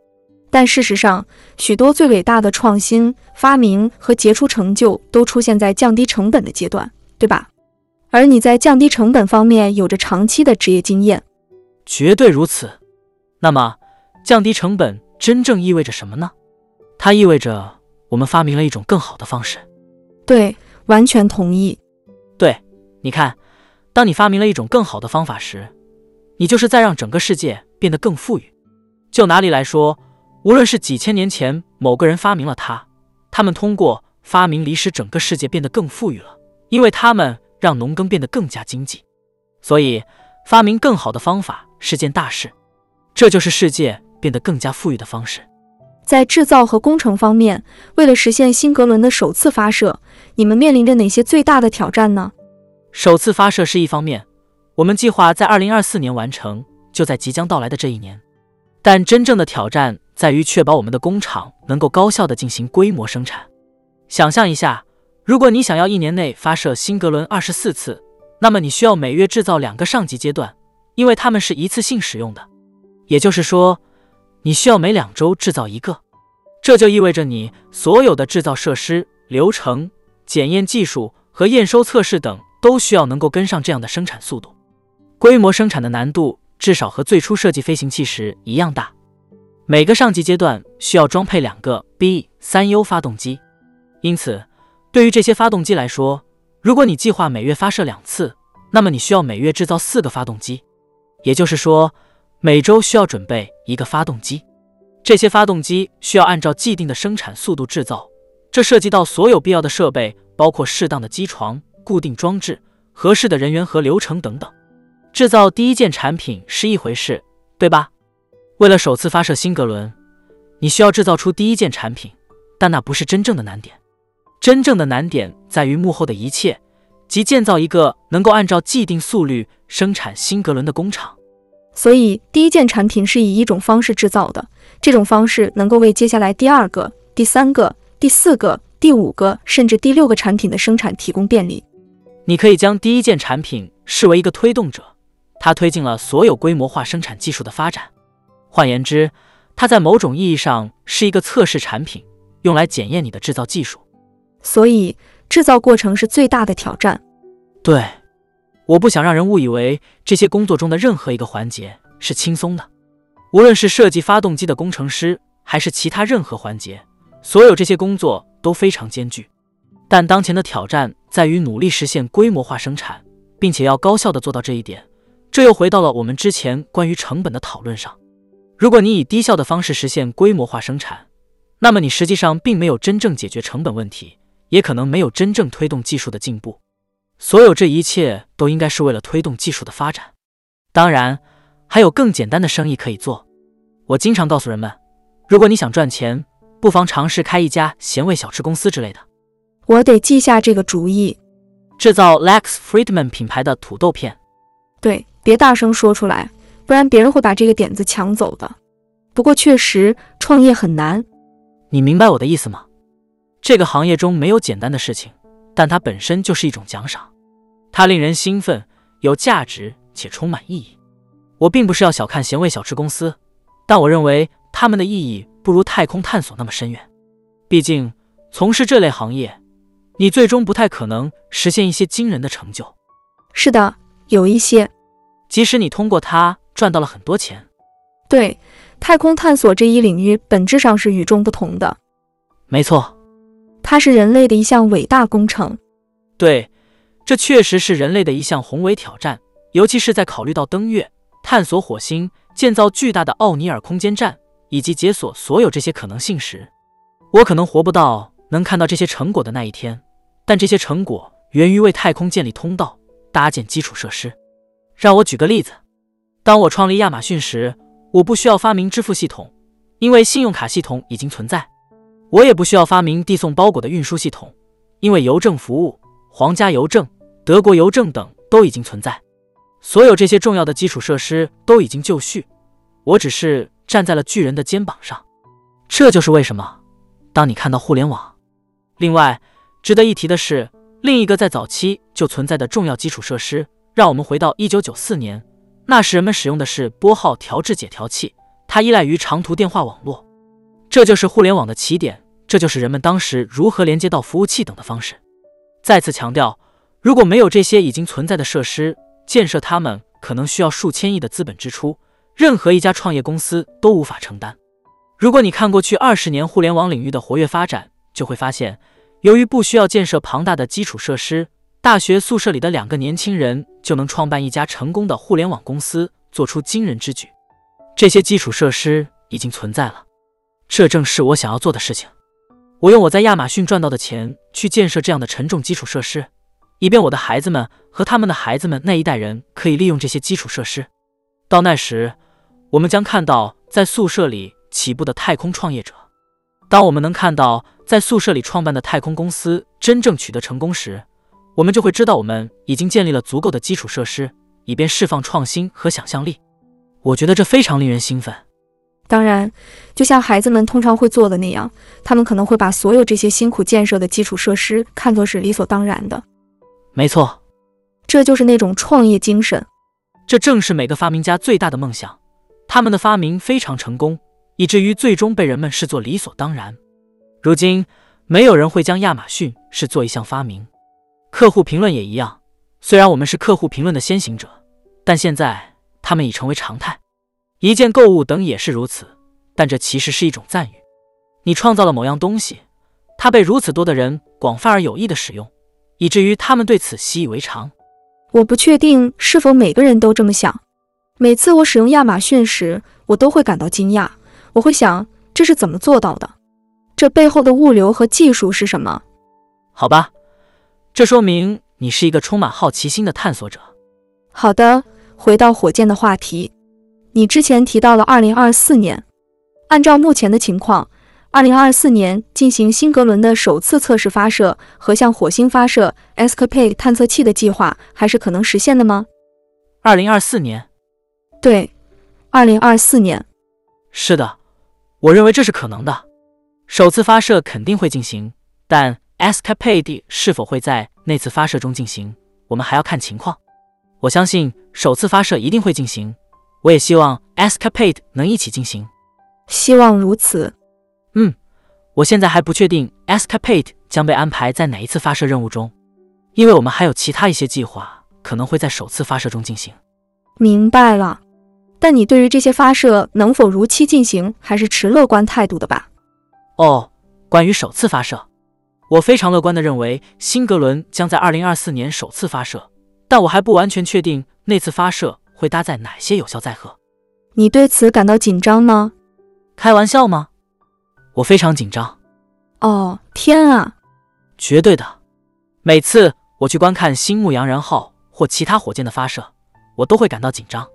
但事实上，许多最伟大的创新、发明和杰出成就都出现在降低成本的阶段，对吧？而你在降低成本方面有着长期的职业经验，绝对如此。那么，降低成本真正意味着什么呢？它意味着我们发明了一种更好的方式。对，完全同意。对，你看，当你发明了一种更好的方法时，你就是在让整个世界变得更富裕。就拿里来说，无论是几千年前某个人发明了它，他们通过发明离使整个世界变得更富裕了，因为他们让农耕变得更加经济。所以，发明更好的方法是件大事。这就是世界变得更加富裕的方式。在制造和工程方面，为了实现新格伦的首次发射，你们面临着哪些最大的挑战呢？首次发射是一方面，我们计划在二零二四年完成，就在即将到来的这一年。但真正的挑战在于确保我们的工厂能够高效地进行规模生产。想象一下，如果你想要一年内发射新格伦二十四次，那么你需要每月制造两个上级阶段，因为它们是一次性使用的。也就是说。你需要每两周制造一个，这就意味着你所有的制造设施、流程、检验技术和验收测试等都需要能够跟上这样的生产速度。规模生产的难度至少和最初设计飞行器时一样大。每个上级阶段需要装配两个 B 三 U 发动机，因此对于这些发动机来说，如果你计划每月发射两次，那么你需要每月制造四个发动机，也就是说。每周需要准备一个发动机，这些发动机需要按照既定的生产速度制造，这涉及到所有必要的设备，包括适当的机床、固定装置、合适的人员和流程等等。制造第一件产品是一回事，对吧？为了首次发射新格伦，你需要制造出第一件产品，但那不是真正的难点。真正的难点在于幕后的一切，即建造一个能够按照既定速率生产新格伦的工厂。所以，第一件产品是以一种方式制造的，这种方式能够为接下来第二个、第三个、第四个、第五个，甚至第六个产品的生产提供便利。你可以将第一件产品视为一个推动者，它推进了所有规模化生产技术的发展。换言之，它在某种意义上是一个测试产品，用来检验你的制造技术。所以，制造过程是最大的挑战。对。我不想让人误以为这些工作中的任何一个环节是轻松的，无论是设计发动机的工程师，还是其他任何环节，所有这些工作都非常艰巨。但当前的挑战在于努力实现规模化生产，并且要高效地做到这一点。这又回到了我们之前关于成本的讨论上。如果你以低效的方式实现规模化生产，那么你实际上并没有真正解决成本问题，也可能没有真正推动技术的进步。所有这一切都应该是为了推动技术的发展。当然，还有更简单的生意可以做。我经常告诉人们，如果你想赚钱，不妨尝试开一家咸味小吃公司之类的。我得记下这个主意。制造 Lex Friedman 品牌的土豆片。对，别大声说出来，不然别人会把这个点子抢走的。不过确实，创业很难。你明白我的意思吗？这个行业中没有简单的事情。但它本身就是一种奖赏，它令人兴奋、有价值且充满意义。我并不是要小看咸味小吃公司，但我认为他们的意义不如太空探索那么深远。毕竟，从事这类行业，你最终不太可能实现一些惊人的成就。是的，有一些，即使你通过它赚到了很多钱。对，太空探索这一领域本质上是与众不同的。没错。它是人类的一项伟大工程，对，这确实是人类的一项宏伟挑战，尤其是在考虑到登月、探索火星、建造巨大的奥尼尔空间站以及解锁所有这些可能性时。我可能活不到能看到这些成果的那一天，但这些成果源于为太空建立通道、搭建基础设施。让我举个例子，当我创立亚马逊时，我不需要发明支付系统，因为信用卡系统已经存在。我也不需要发明递送包裹的运输系统，因为邮政服务、皇家邮政、德国邮政等都已经存在。所有这些重要的基础设施都已经就绪，我只是站在了巨人的肩膀上。这就是为什么，当你看到互联网。另外，值得一提的是，另一个在早期就存在的重要基础设施。让我们回到一九九四年，那时人们使用的是拨号调制解调器，它依赖于长途电话网络。这就是互联网的起点，这就是人们当时如何连接到服务器等的方式。再次强调，如果没有这些已经存在的设施，建设它们可能需要数千亿的资本支出，任何一家创业公司都无法承担。如果你看过去二十年互联网领域的活跃发展，就会发现，由于不需要建设庞大的基础设施，大学宿舍里的两个年轻人就能创办一家成功的互联网公司，做出惊人之举。这些基础设施已经存在了，这正是我想要做的事情。我用我在亚马逊赚到的钱去建设这样的沉重基础设施，以便我的孩子们和他们的孩子们那一代人可以利用这些基础设施。到那时，我们将看到在宿舍里起步的太空创业者。当我们能看到在宿舍里创办的太空公司真正取得成功时，我们就会知道我们已经建立了足够的基础设施，以便释放创新和想象力。我觉得这非常令人兴奋。当然，就像孩子们通常会做的那样，他们可能会把所有这些辛苦建设的基础设施看作是理所当然的。没错，这就是那种创业精神。这正是每个发明家最大的梦想。他们的发明非常成功，以至于最终被人们视作理所当然。如今，没有人会将亚马逊视作一项发明。客户评论也一样。虽然我们是客户评论的先行者，但现在他们已成为常态。一键购物等也是如此。但这其实是一种赞誉。你创造了某样东西，它被如此多的人广泛而有益的使用，以至于他们对此习以为常。我不确定是否每个人都这么想。每次我使用亚马逊时，我都会感到惊讶。我会想，这是怎么做到的？这背后的物流和技术是什么？好吧，这说明你是一个充满好奇心的探索者。好的，回到火箭的话题，你之前提到了2024年。按照目前的情况，2024年进行新格伦的首次测试发射和向火星发射 Escapade 探测器的计划还是可能实现的吗？2024年。对，二零二四年，是的，我认为这是可能的。首次发射肯定会进行，但 Escapade 是否会在那次发射中进行，我们还要看情况。我相信首次发射一定会进行，我也希望 Escapade 能一起进行。希望如此。嗯，我现在还不确定 Escapade 将被安排在哪一次发射任务中，因为我们还有其他一些计划可能会在首次发射中进行。明白了。但你对于这些发射能否如期进行，还是持乐观态度的吧？哦，关于首次发射，我非常乐观地认为新格伦将在二零二四年首次发射，但我还不完全确定那次发射会搭载哪些有效载荷。你对此感到紧张吗？开玩笑吗？我非常紧张。哦，天啊！绝对的。每次我去观看新牧羊人号或其他火箭的发射，我都会感到紧张。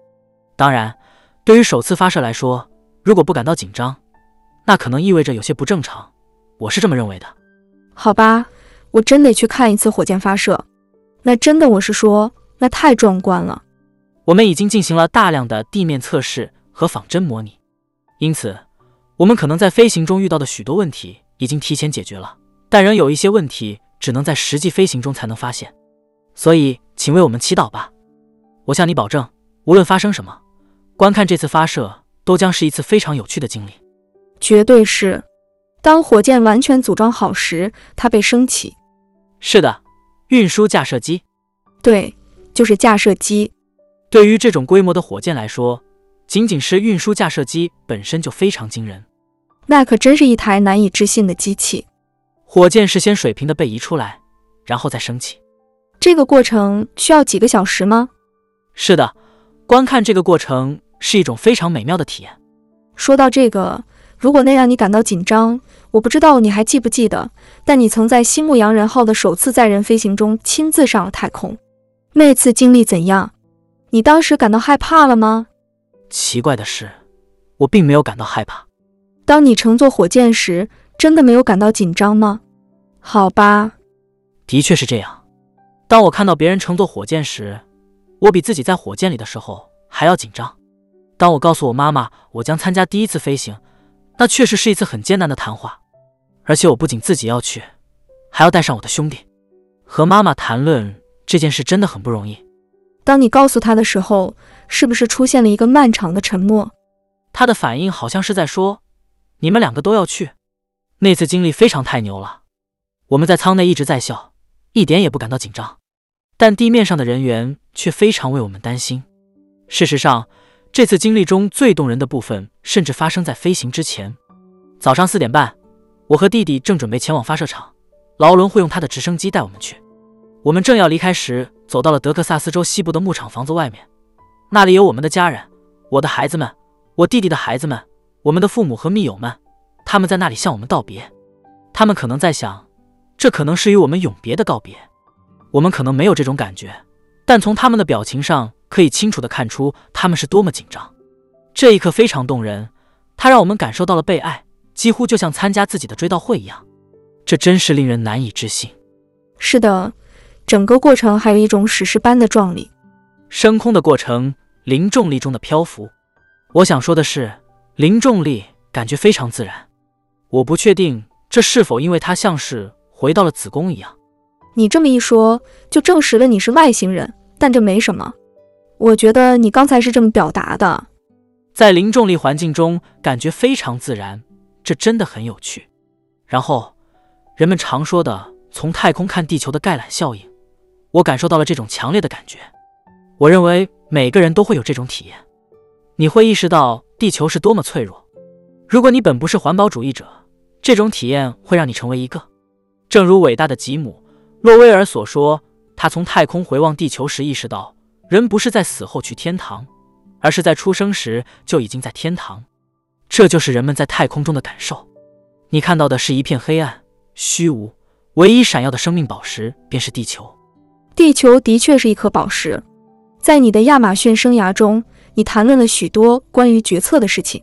当然。对于首次发射来说，如果不感到紧张，那可能意味着有些不正常。我是这么认为的。好吧，我真得去看一次火箭发射。那真的，我是说，那太壮观了。我们已经进行了大量的地面测试和仿真模拟，因此我们可能在飞行中遇到的许多问题已经提前解决了，但仍有一些问题只能在实际飞行中才能发现。所以，请为我们祈祷吧。我向你保证，无论发生什么。观看这次发射都将是一次非常有趣的经历，绝对是。当火箭完全组装好时，它被升起。是的，运输架设机。对，就是架设机。对于这种规模的火箭来说，仅仅是运输架设机本身就非常惊人。那可真是一台难以置信的机器。火箭是先水平的被移出来，然后再升起。这个过程需要几个小时吗？是的，观看这个过程。是一种非常美妙的体验。说到这个，如果那让你感到紧张，我不知道你还记不记得，但你曾在新牧羊人号的首次载人飞行中亲自上了太空，那次经历怎样？你当时感到害怕了吗？奇怪的是，我并没有感到害怕。当你乘坐火箭时，真的没有感到紧张吗？好吧，的确是这样。当我看到别人乘坐火箭时，我比自己在火箭里的时候还要紧张。当我告诉我妈妈我将参加第一次飞行，那确实是一次很艰难的谈话，而且我不仅自己要去，还要带上我的兄弟。和妈妈谈论这件事真的很不容易。当你告诉他的时候，是不是出现了一个漫长的沉默？他的反应好像是在说：“你们两个都要去。”那次经历非常太牛了。我们在舱内一直在笑，一点也不感到紧张，但地面上的人员却非常为我们担心。事实上。这次经历中最动人的部分，甚至发生在飞行之前。早上四点半，我和弟弟正准备前往发射场，劳伦会用他的直升机带我们去。我们正要离开时，走到了德克萨斯州西部的牧场房子外面，那里有我们的家人，我的孩子们，我弟弟的孩子们，我们的父母和密友们，他们在那里向我们道别。他们可能在想，这可能是与我们永别的告别。我们可能没有这种感觉，但从他们的表情上可以清楚的看出他们是多么紧张。这一刻非常动人，它让我们感受到了被爱，几乎就像参加自己的追悼会一样。这真是令人难以置信。是的。整个过程还有一种史诗般的壮丽，升空的过程，零重力中的漂浮。我想说的是，零重力感觉非常自然。我不确定这是否因为它像是回到了子宫一样。你这么一说，就证实了你是外星人，但这没什么。我觉得你刚才是这么表达的，在零重力环境中感觉非常自然，这真的很有趣。然后，人们常说的从太空看地球的概览效应。我感受到了这种强烈的感觉。我认为每个人都会有这种体验。你会意识到地球是多么脆弱。如果你本不是环保主义者，这种体验会让你成为一个。正如伟大的吉姆·洛威尔所说，他从太空回望地球时意识到，人不是在死后去天堂，而是在出生时就已经在天堂。这就是人们在太空中的感受。你看到的是一片黑暗、虚无，唯一闪耀的生命宝石便是地球。地球的确是一颗宝石。在你的亚马逊生涯中，你谈论了许多关于决策的事情。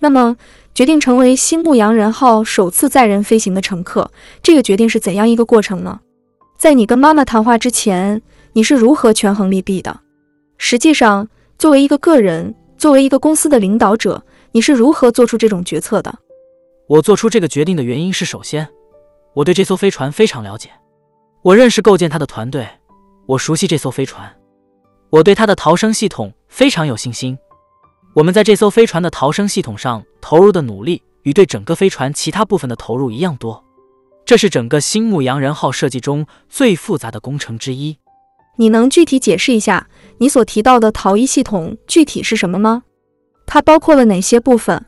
那么，决定成为新牧羊人号首次载人飞行的乘客，这个决定是怎样一个过程呢？在你跟妈妈谈话之前，你是如何权衡利弊的？实际上，作为一个个人，作为一个公司的领导者，你是如何做出这种决策的？我做出这个决定的原因是：首先，我对这艘飞船非常了解，我认识构建它的团队。我熟悉这艘飞船，我对它的逃生系统非常有信心。我们在这艘飞船的逃生系统上投入的努力与对整个飞船其他部分的投入一样多。这是整个新牧羊人号设计中最复杂的工程之一。你能具体解释一下你所提到的逃逸系统具体是什么吗？它包括了哪些部分？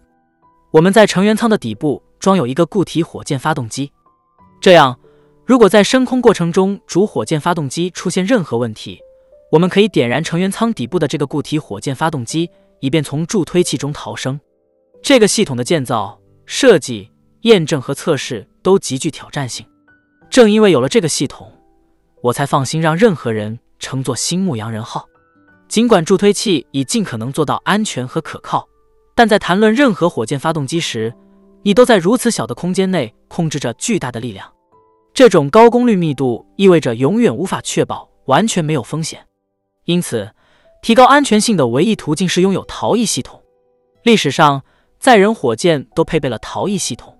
我们在成员舱的底部装有一个固体火箭发动机，这样。如果在升空过程中主火箭发动机出现任何问题，我们可以点燃成员舱底部的这个固体火箭发动机，以便从助推器中逃生。这个系统的建造、设计、验证和测试都极具挑战性。正因为有了这个系统，我才放心让任何人乘坐新牧羊人号。尽管助推器已尽可能做到安全和可靠，但在谈论任何火箭发动机时，你都在如此小的空间内控制着巨大的力量。这种高功率密度意味着永远无法确保完全没有风险，因此，提高安全性的唯一途径是拥有逃逸系统。历史上，载人火箭都配备了逃逸系统，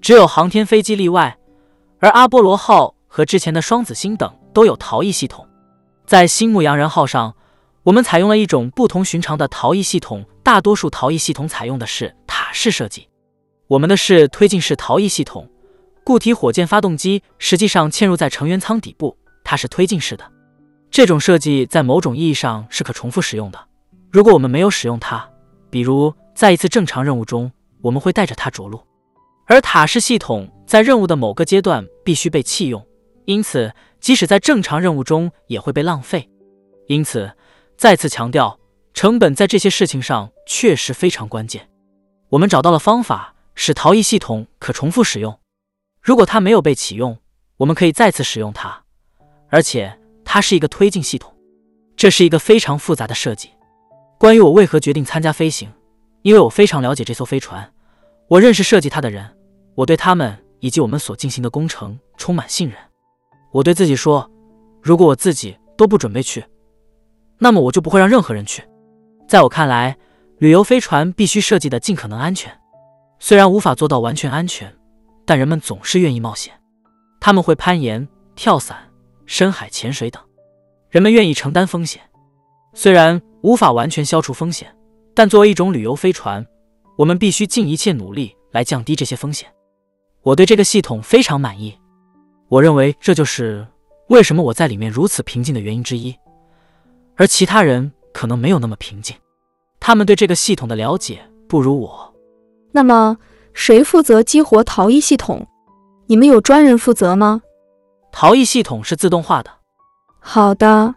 只有航天飞机例外。而阿波罗号和之前的双子星等都有逃逸系统。在新牧羊人号上，我们采用了一种不同寻常的逃逸系统，大多数逃逸系统采用的是塔式设计，我们的是推进式逃逸系统。固体火箭发动机实际上嵌入在成员舱底部，它是推进式的。这种设计在某种意义上是可重复使用的。如果我们没有使用它，比如在一次正常任务中，我们会带着它着陆。而塔式系统在任务的某个阶段必须被弃用，因此即使在正常任务中也会被浪费。因此，再次强调，成本在这些事情上确实非常关键。我们找到了方法，使逃逸系统可重复使用。如果它没有被启用，我们可以再次使用它，而且它是一个推进系统。这是一个非常复杂的设计。关于我为何决定参加飞行，因为我非常了解这艘飞船，我认识设计它的人，我对他们以及我们所进行的工程充满信任。我对自己说，如果我自己都不准备去，那么我就不会让任何人去。在我看来，旅游飞船必须设计的尽可能安全，虽然无法做到完全安全。但人们总是愿意冒险，他们会攀岩、跳伞、深海潜水等。人们愿意承担风险，虽然无法完全消除风险，但作为一种旅游飞船，我们必须尽一切努力来降低这些风险。我对这个系统非常满意，我认为这就是为什么我在里面如此平静的原因之一。而其他人可能没有那么平静，他们对这个系统的了解不如我。那么。谁负责激活逃逸系统？你们有专人负责吗？逃逸系统是自动化的。好的，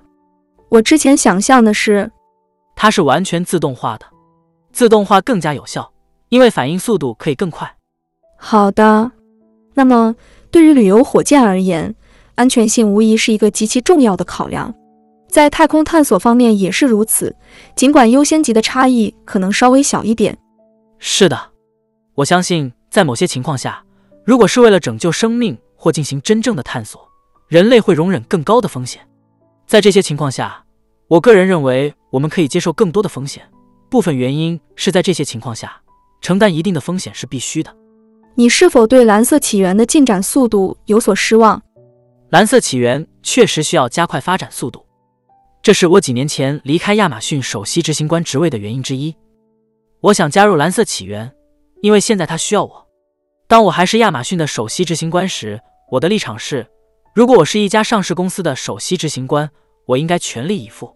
我之前想象的是，它是完全自动化的，自动化更加有效，因为反应速度可以更快。好的，那么对于旅游火箭而言，安全性无疑是一个极其重要的考量，在太空探索方面也是如此。尽管优先级的差异可能稍微小一点。是的，我相信在某些情况下，如果是为了拯救生命或进行真正的探索，人类会容忍更高的风险。在这些情况下，我个人认为我们可以接受更多的风险。部分原因是在这些情况下，承担一定的风险是必须的。你是否对蓝色起源的进展速度有所失望？蓝色起源确实需要加快发展速度，这是我几年前离开亚马逊首席执行官职位的原因之一。我想加入蓝色起源，因为现在他需要我。当我还是亚马逊的首席执行官时，我的立场是：如果我是一家上市公司的首席执行官，我应该全力以赴。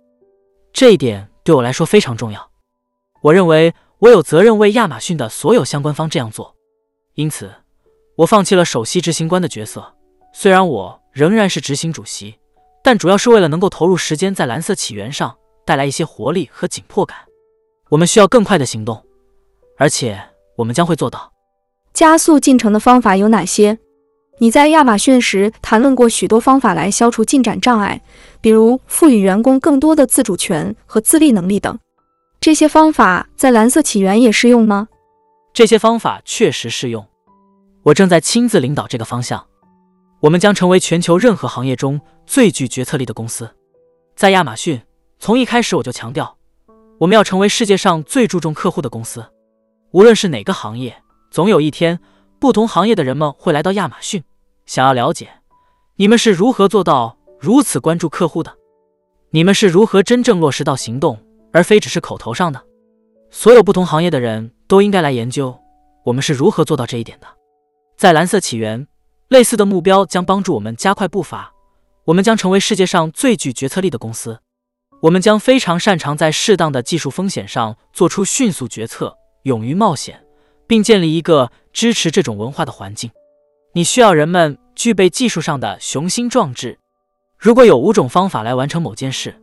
这一点对我来说非常重要。我认为我有责任为亚马逊的所有相关方这样做。因此，我放弃了首席执行官的角色。虽然我仍然是执行主席，但主要是为了能够投入时间在蓝色起源上，带来一些活力和紧迫感。我们需要更快的行动，而且我们将会做到。加速进程的方法有哪些？你在亚马逊时谈论过许多方法来消除进展障碍，比如赋予员工更多的自主权和自立能力等。这些方法在蓝色起源也适用吗？这些方法确实适用，我正在亲自领导这个方向。我们将成为全球任何行业中最具决策力的公司。在亚马逊，从一开始我就强调，我们要成为世界上最注重客户的公司。无论是哪个行业，总有一天，不同行业的人们会来到亚马逊，想要了解你们是如何做到如此关注客户的，你们是如何真正落实到行动，而非只是口头上的。所有不同行业的人都应该来研究我们是如何做到这一点的。在蓝色起源，类似的目标将帮助我们加快步伐。我们将成为世界上最具决策力的公司。我们将非常擅长在适当的技术风险上做出迅速决策，勇于冒险，并建立一个支持这种文化的环境。你需要人们具备技术上的雄心壮志。如果有五种方法来完成某件事，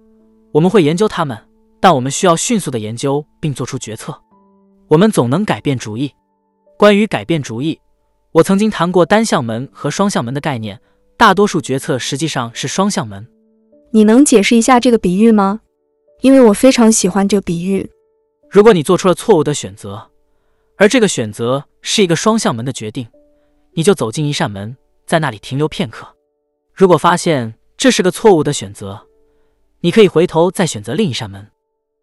我们会研究它们。但我们需要迅速的研究并做出决策。我们总能改变主意。关于改变主意，我曾经谈过单向门和双向门的概念。大多数决策实际上是双向门。你能解释一下这个比喻吗？因为我非常喜欢这个比喻。如果你做出了错误的选择，而这个选择是一个双向门的决定，你就走进一扇门，在那里停留片刻。如果发现这是个错误的选择，你可以回头再选择另一扇门。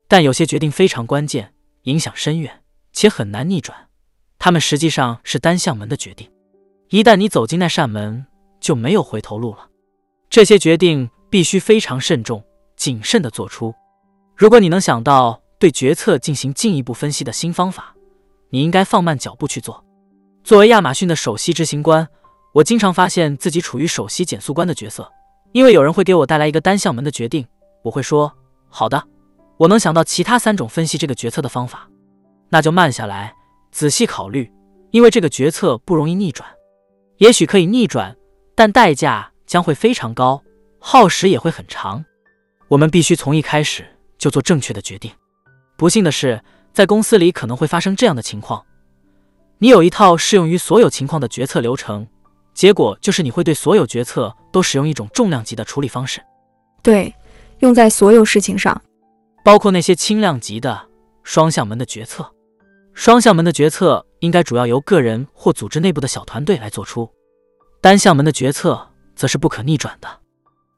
但有些决定非常关键，影响深远，且很难逆转。它们实际上是单向门的决定。一旦你走进那扇门，就没有回头路了。这些决定必须非常慎重、谨慎地做出。如果你能想到对决策进行进一步分析的新方法，你应该放慢脚步去做。作为亚马逊的首席执行官，我经常发现自己处于首席减速官的角色，因为有人会给我带来一个单向门的决定，我会说：“好的。”我能想到其他三种分析这个决策的方法，那就慢下来，仔细考虑，因为这个决策不容易逆转，也许可以逆转，但代价将会非常高，耗时也会很长。我们必须从一开始就做正确的决定。不幸的是，在公司里可能会发生这样的情况：你有一套适用于所有情况的决策流程，结果就是你会对所有决策都使用一种重量级的处理方式。对，用在所有事情上。包括那些轻量级的双向门的决策，双向门的决策应该主要由个人或组织内部的小团队来做出，单向门的决策则是不可逆转的。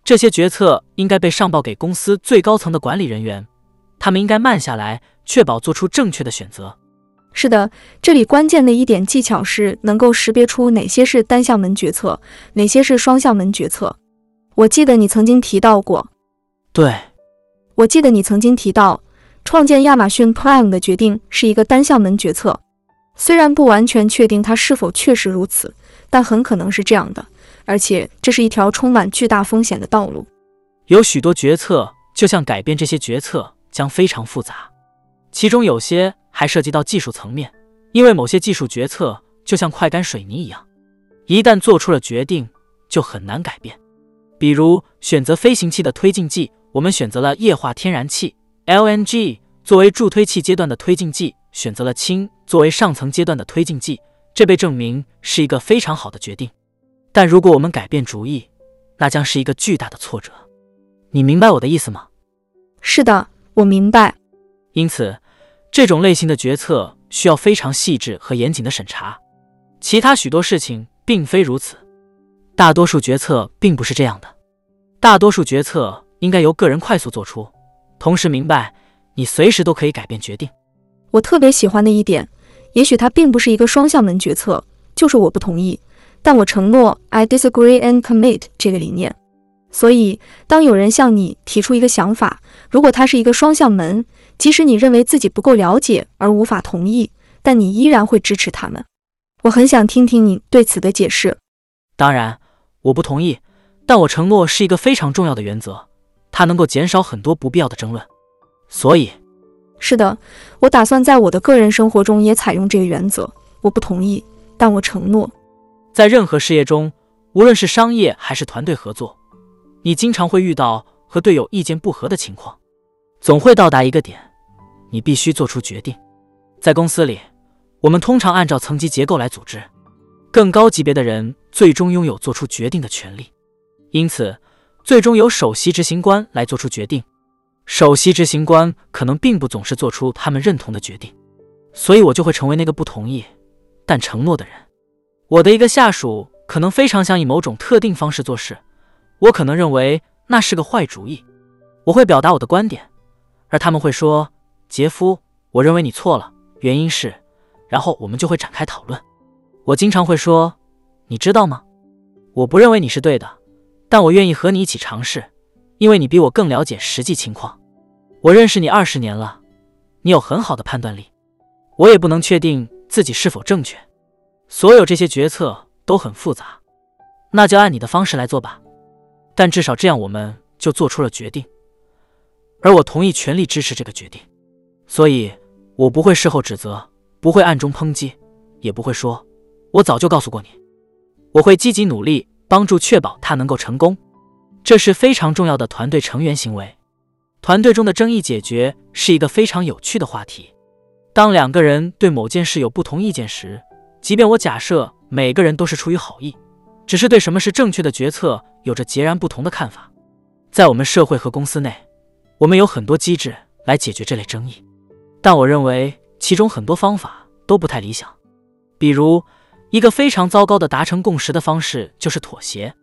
这些决策应该被上报给公司最高层的管理人员，他们应该慢下来，确保做出正确的选择。是的，这里关键的一点技巧是能够识别出哪些是单向门决策，哪些是双向门决策。我记得你曾经提到过，对。我记得你曾经提到，创建亚马逊 Prime 的决定是一个单向门决策。虽然不完全确定它是否确实如此，但很可能是这样的。而且这是一条充满巨大风险的道路。有许多决策，就像改变这些决策将非常复杂，其中有些还涉及到技术层面，因为某些技术决策就像快干水泥一样，一旦做出了决定，就很难改变。比如选择飞行器的推进剂，我们选择了液化天然气 （LNG） 作为助推器阶段的推进剂，选择了氢作为上层阶段的推进剂，这被证明是一个非常好的决定。但如果我们改变主意，那将是一个巨大的挫折。你明白我的意思吗？是的，我明白。因此，这种类型的决策需要非常细致和严谨的审查。其他许多事情并非如此。大多数决策并不是这样的。大多数决策应该由个人快速做出，同时明白你随时都可以改变决定。我特别喜欢的一点，也许它并不是一个双向门决策，就是我不同意，但我承诺 I disagree and commit 这个理念。所以，当有人向你提出一个想法，如果它是一个双向门，即使你认为自己不够了解而无法同意，但你依然会支持他们。我很想听听你对此的解释。当然，我不同意，但我承诺是一个非常重要的原则，它能够减少很多不必要的争论。所以，是的，我打算在我的个人生活中也采用这个原则。我不同意，但我承诺，在任何事业中，无论是商业还是团队合作。你经常会遇到和队友意见不合的情况，总会到达一个点，你必须做出决定。在公司里，我们通常按照层级结构来组织，更高级别的人最终拥有做出决定的权利，因此最终由首席执行官来做出决定。首席执行官可能并不总是做出他们认同的决定，所以我就会成为那个不同意但承诺的人。我的一个下属可能非常想以某种特定方式做事。我可能认为那是个坏主意，我会表达我的观点，而他们会说：“杰夫，我认为你错了，原因是……”然后我们就会展开讨论。我经常会说：“你知道吗？我不认为你是对的，但我愿意和你一起尝试，因为你比我更了解实际情况。我认识你二十年了，你有很好的判断力。我也不能确定自己是否正确。所有这些决策都很复杂，那就按你的方式来做吧。”但至少这样，我们就做出了决定，而我同意全力支持这个决定，所以我不会事后指责，不会暗中抨击，也不会说“我早就告诉过你”。我会积极努力，帮助确保他能够成功。这是非常重要的团队成员行为。团队中的争议解决是一个非常有趣的话题。当两个人对某件事有不同意见时，即便我假设每个人都是出于好意。只是对什么是正确的决策有着截然不同的看法。在我们社会和公司内，我们有很多机制来解决这类争议，但我认为其中很多方法都不太理想。比如，一个非常糟糕的达成共识的方式就是妥协。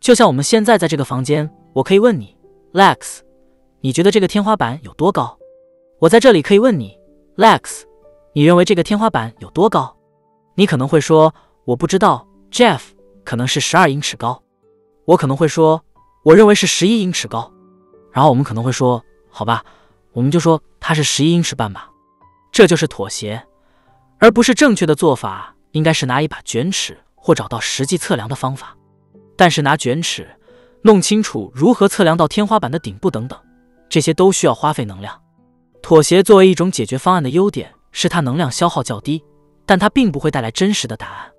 就像我们现在在这个房间，我可以问你，Lex，你觉得这个天花板有多高？我在这里可以问你，Lex，你认为这个天花板有多高？你可能会说我不知道，Jeff。可能是十二英尺高，我可能会说，我认为是十一英尺高，然后我们可能会说，好吧，我们就说它是十一英尺半吧。这就是妥协，而不是正确的做法。应该是拿一把卷尺或找到实际测量的方法。但是拿卷尺弄清楚如何测量到天花板的顶部等等，这些都需要花费能量。妥协作为一种解决方案的优点是它能量消耗较低，但它并不会带来真实的答案，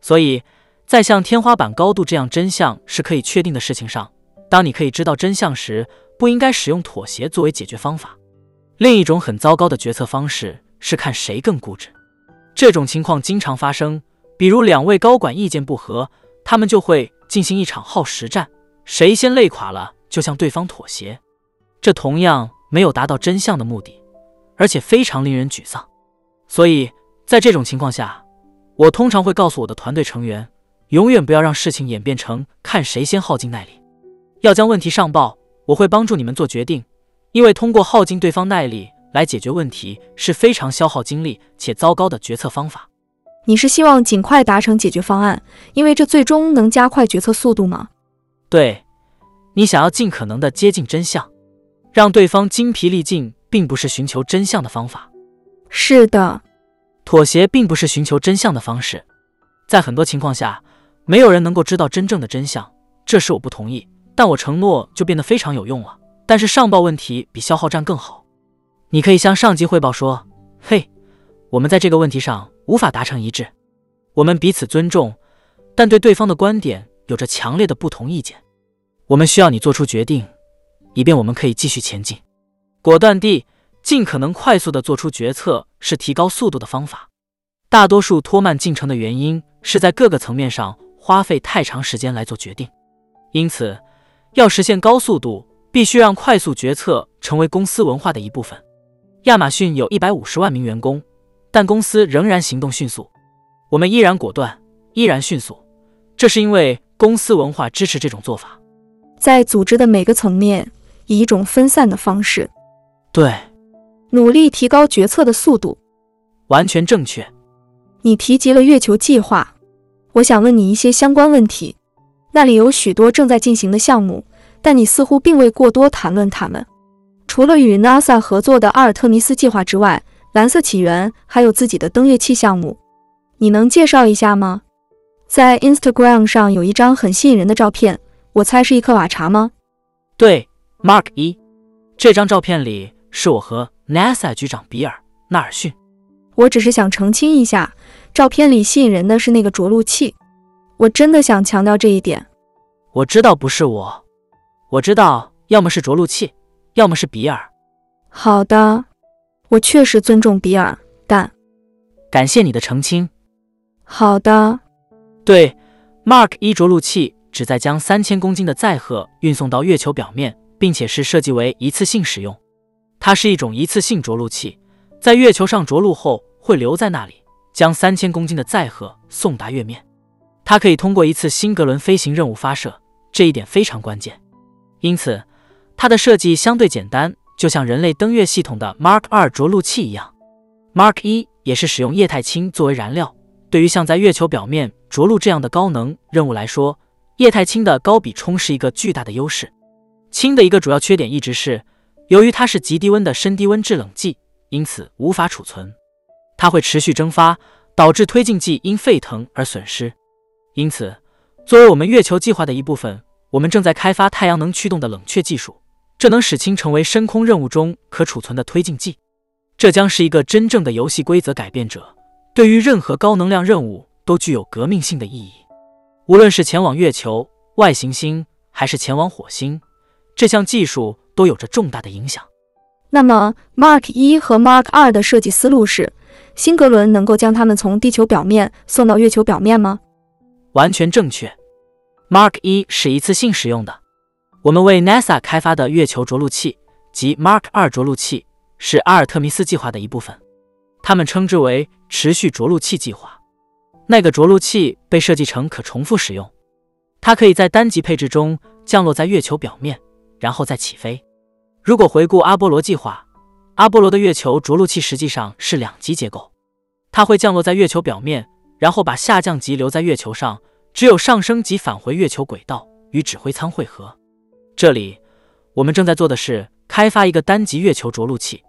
所以。在像天花板高度这样真相是可以确定的事情上，当你可以知道真相时，不应该使用妥协作为解决方法。另一种很糟糕的决策方式是看谁更固执。这种情况经常发生，比如两位高管意见不合，他们就会进行一场耗时战，谁先累垮了就向对方妥协。这同样没有达到真相的目的，而且非常令人沮丧。所以在这种情况下，我通常会告诉我的团队成员。永远不要让事情演变成看谁先耗尽耐力，要将问题上报。我会帮助你们做决定，因为通过耗尽对方耐力来解决问题是非常消耗精力且糟糕的决策方法。你是希望尽快达成解决方案，因为这最终能加快决策速度吗？对，你想要尽可能的接近真相，让对方精疲力尽，并不是寻求真相的方法。是的，妥协并不是寻求真相的方式，在很多情况下。没有人能够知道真正的真相，这是我不同意。但我承诺就变得非常有用了。但是上报问题比消耗战更好。你可以向上级汇报说：“嘿，我们在这个问题上无法达成一致。”我们彼此尊重，但对对方的观点有着强烈的不同意见。我们需要你做出决定，以便我们可以继续前进。果断地、尽可能快速地做出决策是提高速度的方法。大多数拖慢进程的原因是在各个层面上花费太长时间来做决定。因此，要实现高速度，必须让快速决策成为公司文化的一部分。亚马逊有一百五十万名员工，但公司仍然行动迅速。我们依然果断，依然迅速，这是因为公司文化支持这种做法。在组织的每个层面，以一种分散的方式，对，努力提高决策的速度。完全正确。你提及了月球计划，我想问你一些相关问题。那里有许多正在进行的项目，但你似乎并未过多谈论它们。除了与 NASA 合作的阿尔特弥斯计划之外，蓝色起源还有自己的登月器项目。你能介绍一下吗？在 Instagram 上有一张很吸引人的照片，我猜是一颗瓦茶吗？对，Mark 一，这张照片里是我和 NASA 局长比尔·纳尔逊。我只是想澄清一下，照片里吸引人的是那个着陆器。我真的想强调这一点。我知道不是我，我知道要么是着陆器，要么是比尔。好的，我确实尊重比尔，但感谢你的澄清。好的，对，Mark 一着陆器旨在将三千公斤的载荷运送到月球表面，并且是设计为一次性使用。它是一种一次性着陆器，在月球上着陆后会留在那里，将三千公斤的载荷送达月面。它可以通过一次新格伦飞行任务发射，这一点非常关键。因此，它的设计相对简单，就像人类登月系统的 Mark 二着陆器一样。Mark 一也是使用液态氢作为燃料。对于像在月球表面着陆这样的高能任务来说，液态氢的高比冲是一个巨大的优势。氢的一个主要缺点一直是，由于它是极低温的深低温制冷剂，因此无法储存，它会持续蒸发，导致推进剂因沸腾而损失。因此，作为我们月球计划的一部分，我们正在开发太阳能驱动的冷却技术，这能使氢成为深空任务中可储存的推进剂。这将是一个真正的游戏规则改变者。对于任何高能量任务都具有革命性的意义，无论是前往月球、外行星，还是前往火星，这项技术都有着重大的影响。那么，Mark 一和 Mark 二的设计思路是，新格伦能够将它们从地球表面送到月球表面吗？完全正确。Mark 一是一次性使用的。我们为 NASA 开发的月球着陆器及 Mark 二着陆器是阿尔特弥斯计划的一部分。他们称之为持续着陆器计划。那个着陆器被设计成可重复使用，它可以在单级配置中降落在月球表面，然后再起飞。如果回顾阿波罗计划，阿波罗的月球着陆器实际上是两级结构，它会降落在月球表面，然后把下降级留在月球上，只有上升级返回月球轨道与指挥舱会合。这里，我们正在做的是开发一个单级月球着陆器。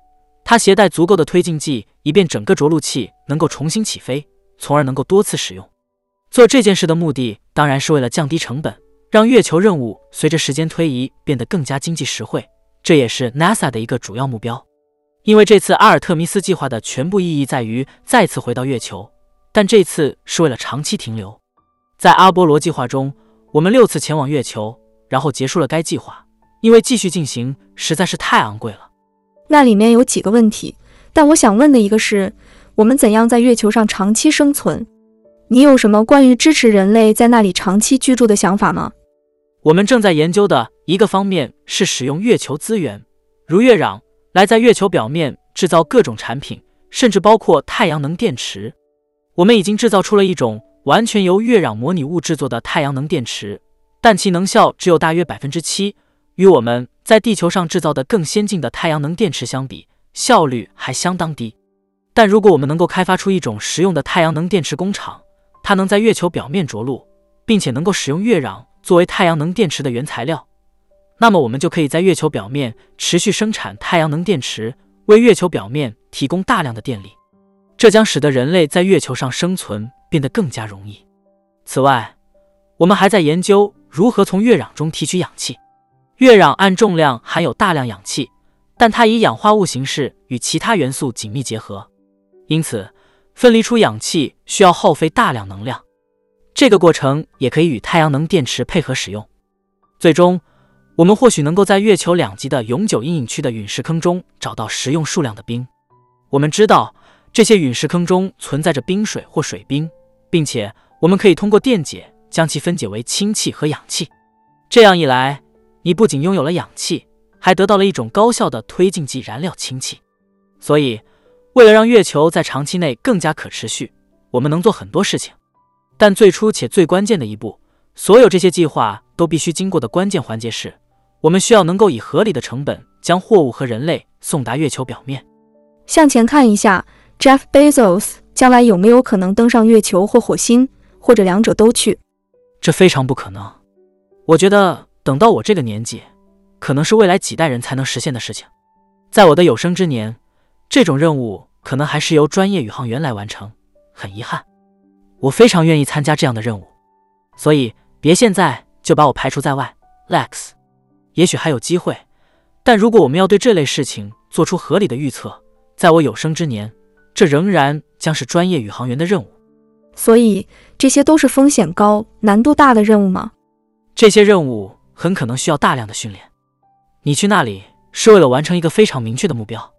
它携带足够的推进剂，以便整个着陆器能够重新起飞，从而能够多次使用。做这件事的目的当然是为了降低成本，让月球任务随着时间推移变得更加经济实惠。这也是 NASA 的一个主要目标。因为这次阿尔特弥斯计划的全部意义在于再次回到月球，但这次是为了长期停留。在阿波罗计划中，我们六次前往月球，然后结束了该计划，因为继续进行实在是太昂贵了。那里面有几个问题，但我想问的一个是，我们怎样在月球上长期生存？你有什么关于支持人类在那里长期居住的想法吗？我们正在研究的一个方面是使用月球资源，如月壤，来在月球表面制造各种产品，甚至包括太阳能电池。我们已经制造出了一种完全由月壤模拟物制作的太阳能电池，但其能效只有大约百分之七。与我们在地球上制造的更先进的太阳能电池相比，效率还相当低。但如果我们能够开发出一种实用的太阳能电池工厂，它能在月球表面着陆，并且能够使用月壤作为太阳能电池的原材料，那么我们就可以在月球表面持续生产太阳能电池，为月球表面提供大量的电力。这将使得人类在月球上生存变得更加容易。此外，我们还在研究如何从月壤中提取氧气。月壤按重量含有大量氧气，但它以氧化物形式与其他元素紧密结合，因此分离出氧气需要耗费大量能量，这个过程也可以与太阳能电池配合使用。最终，我们或许能够在月球两极的永久阴影区的陨石坑中找到食用数量的冰。我们知道这些陨石坑中存在着冰水或水冰，并且我们可以通过电解将其分解为氢气和氧气。这样一来，你不仅拥有了氧气，还得到了一种高效的推进剂燃料氢气。所以。为了让月球在长期内更加可持续，我们能做很多事情。但最初且最关键的一步，所有这些计划都必须经过的关键环节是，我们需要能够以合理的成本将货物和人类送达月球表面。向前看一下，Jeff Bezos 将来有没有可能登上月球或火星，或者两者都去？这非常不可能。我觉得等到我这个年纪，可能是未来几代人才能实现的事情。在我的有生之年。这种任务可能还是由专业宇航员来完成，很遗憾，我非常愿意参加这样的任务，所以别现在就把我排除在外，Lex。也许还有机会，但如果我们要对这类事情做出合理的预测，在我有生之年，这仍然将是专业宇航员的任务。所以这些都是风险高、难度大的任务吗？这些任务很可能需要大量的训练。你去那里是为了完成一个非常明确的目标。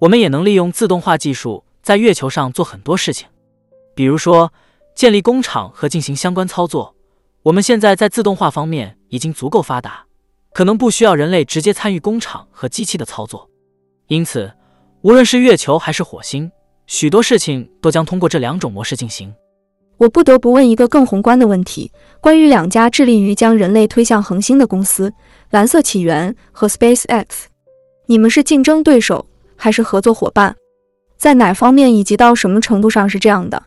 我们也能利用自动化技术在月球上做很多事情，比如说建立工厂和进行相关操作。我们现在在自动化方面已经足够发达，可能不需要人类直接参与工厂和机器的操作。因此，无论是月球还是火星，许多事情都将通过这两种模式进行。我不得不问一个更宏观的问题：关于两家致力于将人类推向恒星的公司——蓝色起源和 SpaceX，你们是竞争对手？还是合作伙伴，在哪方面以及到什么程度上是这样的？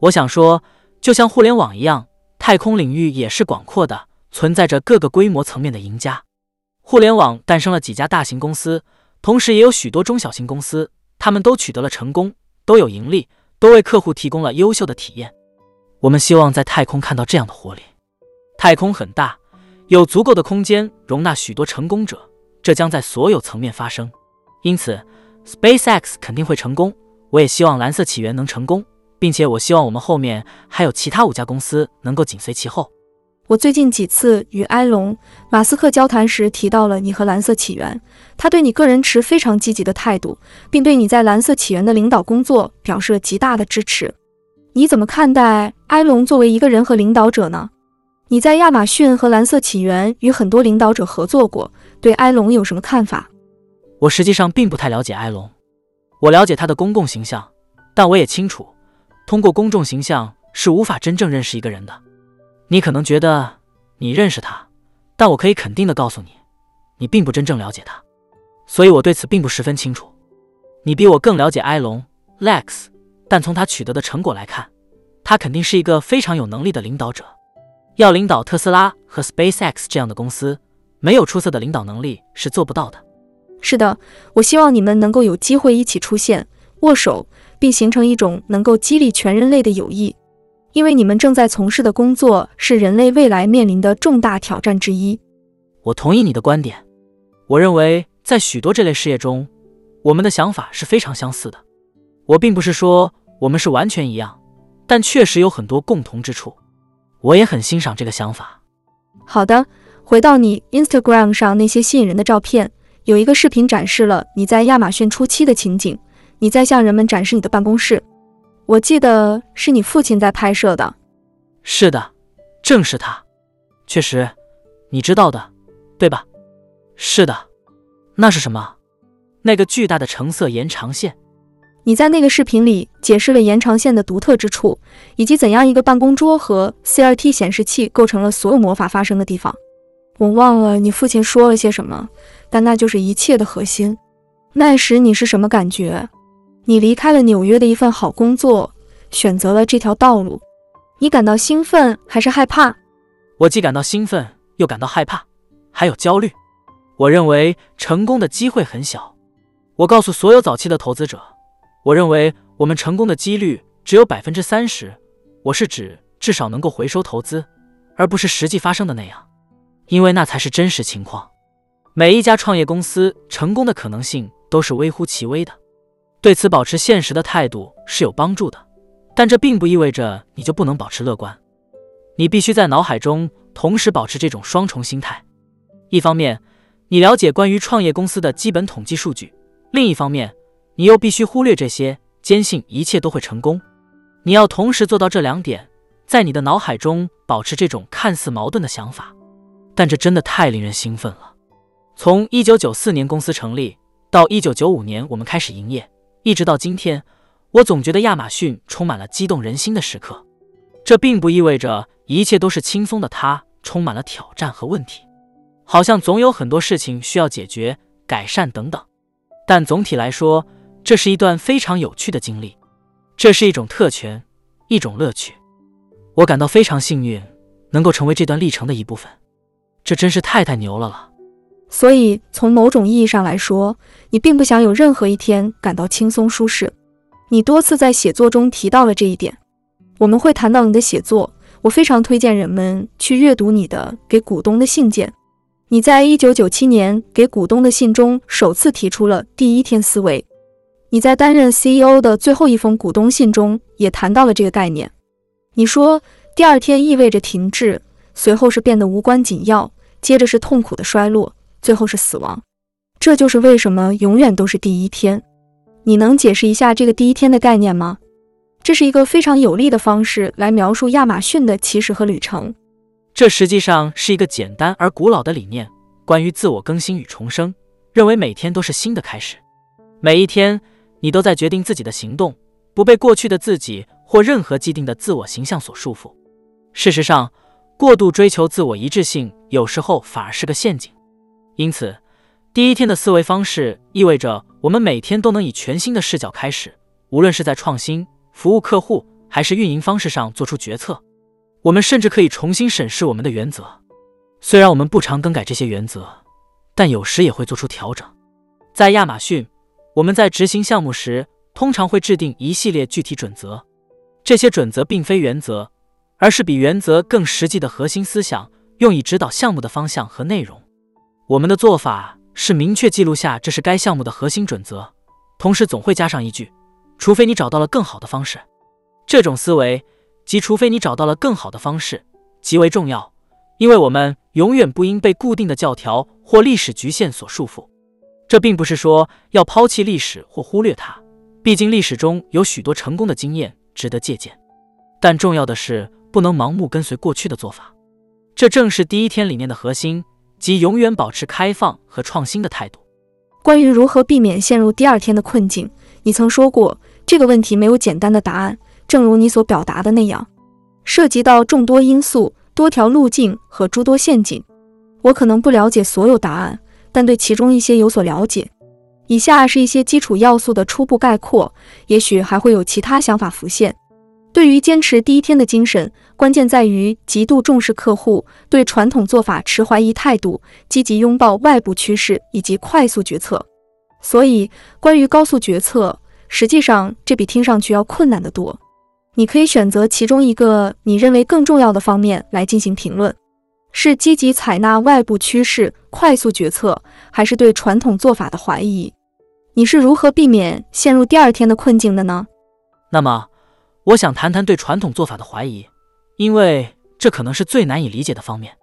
我想说，就像互联网一样，太空领域也是广阔的，存在着各个规模层面的赢家。互联网诞生了几家大型公司，同时也有许多中小型公司，他们都取得了成功，都有盈利，都为客户提供了优秀的体验。我们希望在太空看到这样的活力。太空很大，有足够的空间容纳许多成功者，这将在所有层面发生。因此。SpaceX 肯定会成功，我也希望蓝色起源能成功，并且我希望我们后面还有其他五家公司能够紧随其后。我最近几次与埃隆·马斯克交谈时提到了你和蓝色起源，他对你个人持非常积极的态度，并对你在蓝色起源的领导工作表示了极大的支持。你怎么看待埃隆作为一个人和领导者呢？你在亚马逊和蓝色起源与很多领导者合作过，对埃隆有什么看法？我实际上并不太了解埃隆，我了解他的公共形象，但我也清楚，通过公众形象是无法真正认识一个人的。你可能觉得你认识他，但我可以肯定的告诉你，你并不真正了解他。所以我对此并不十分清楚。你比我更了解埃隆 Lex，但从他取得的成果来看，他肯定是一个非常有能力的领导者。要领导特斯拉和 SpaceX 这样的公司，没有出色的领导能力是做不到的。是的，我希望你们能够有机会一起出现、握手，并形成一种能够激励全人类的友谊，因为你们正在从事的工作是人类未来面临的重大挑战之一。我同意你的观点。我认为在许多这类事业中，我们的想法是非常相似的。我并不是说我们是完全一样，但确实有很多共同之处。我也很欣赏这个想法。好的，回到你 Instagram 上那些吸引人的照片。有一个视频展示了你在亚马逊初期的情景，你在向人们展示你的办公室。我记得是你父亲在拍摄的。是的，正是他。确实，你知道的，对吧？是的。那是什么？那个巨大的橙色延长线。你在那个视频里解释了延长线的独特之处，以及怎样一个办公桌和 CRT 显示器构成了所有魔法发生的地方。我忘了你父亲说了些什么。但那就是一切的核心。那时你是什么感觉？你离开了纽约的一份好工作，选择了这条道路，你感到兴奋还是害怕？我既感到兴奋，又感到害怕，还有焦虑。我认为成功的机会很小。我告诉所有早期的投资者，我认为我们成功的几率只有百分之三十。我是指至少能够回收投资，而不是实际发生的那样，因为那才是真实情况。每一家创业公司成功的可能性都是微乎其微的，对此保持现实的态度是有帮助的，但这并不意味着你就不能保持乐观。你必须在脑海中同时保持这种双重心态：一方面，你了解关于创业公司的基本统计数据；另一方面，你又必须忽略这些，坚信一切都会成功。你要同时做到这两点，在你的脑海中保持这种看似矛盾的想法，但这真的太令人兴奋了。从一九九四年公司成立到一九九五年我们开始营业，一直到今天，我总觉得亚马逊充满了激动人心的时刻。这并不意味着一切都是轻松的，它充满了挑战和问题，好像总有很多事情需要解决、改善等等。但总体来说，这是一段非常有趣的经历，这是一种特权，一种乐趣。我感到非常幸运，能够成为这段历程的一部分。这真是太太牛了了。所以，从某种意义上来说，你并不想有任何一天感到轻松舒适。你多次在写作中提到了这一点。我们会谈到你的写作，我非常推荐人们去阅读你的给股东的信件。你在一九九七年给股东的信中首次提出了第一天思维。你在担任 CEO 的最后一封股东信中也谈到了这个概念。你说第二天意味着停滞，随后是变得无关紧要，接着是痛苦的衰落。最后是死亡，这就是为什么永远都是第一天。你能解释一下这个第一天的概念吗？这是一个非常有力的方式来描述亚马逊的起始和旅程。这实际上是一个简单而古老的理念，关于自我更新与重生，认为每天都是新的开始。每一天，你都在决定自己的行动，不被过去的自己或任何既定的自我形象所束缚。事实上，过度追求自我一致性，有时候反而是个陷阱。因此，第一天的思维方式意味着我们每天都能以全新的视角开始，无论是在创新、服务客户还是运营方式上做出决策。我们甚至可以重新审视我们的原则。虽然我们不常更改这些原则，但有时也会做出调整。在亚马逊，我们在执行项目时通常会制定一系列具体准则。这些准则并非原则，而是比原则更实际的核心思想，用以指导项目的方向和内容。我们的做法是明确记录下这是该项目的核心准则，同时总会加上一句：除非你找到了更好的方式。这种思维，即除非你找到了更好的方式，极为重要，因为我们永远不应被固定的教条或历史局限所束缚。这并不是说要抛弃历史或忽略它，毕竟历史中有许多成功的经验值得借鉴。但重要的是不能盲目跟随过去的做法。这正是第一天理念的核心。即永远保持开放和创新的态度。关于如何避免陷入第二天的困境，你曾说过这个问题没有简单的答案，正如你所表达的那样，涉及到众多因素、多条路径和诸多陷阱。我可能不了解所有答案，但对其中一些有所了解。以下是一些基础要素的初步概括，也许还会有其他想法浮现。对于坚持第一天的精神，关键在于极度重视客户，对传统做法持怀疑态度，积极拥抱外部趋势以及快速决策。所以，关于高速决策，实际上这比听上去要困难得多。你可以选择其中一个你认为更重要的方面来进行评论：是积极采纳外部趋势、快速决策，还是对传统做法的怀疑？你是如何避免陷入第二天的困境的呢？那么。我想谈谈对传统做法的怀疑，因为这可能是最难以理解的方面。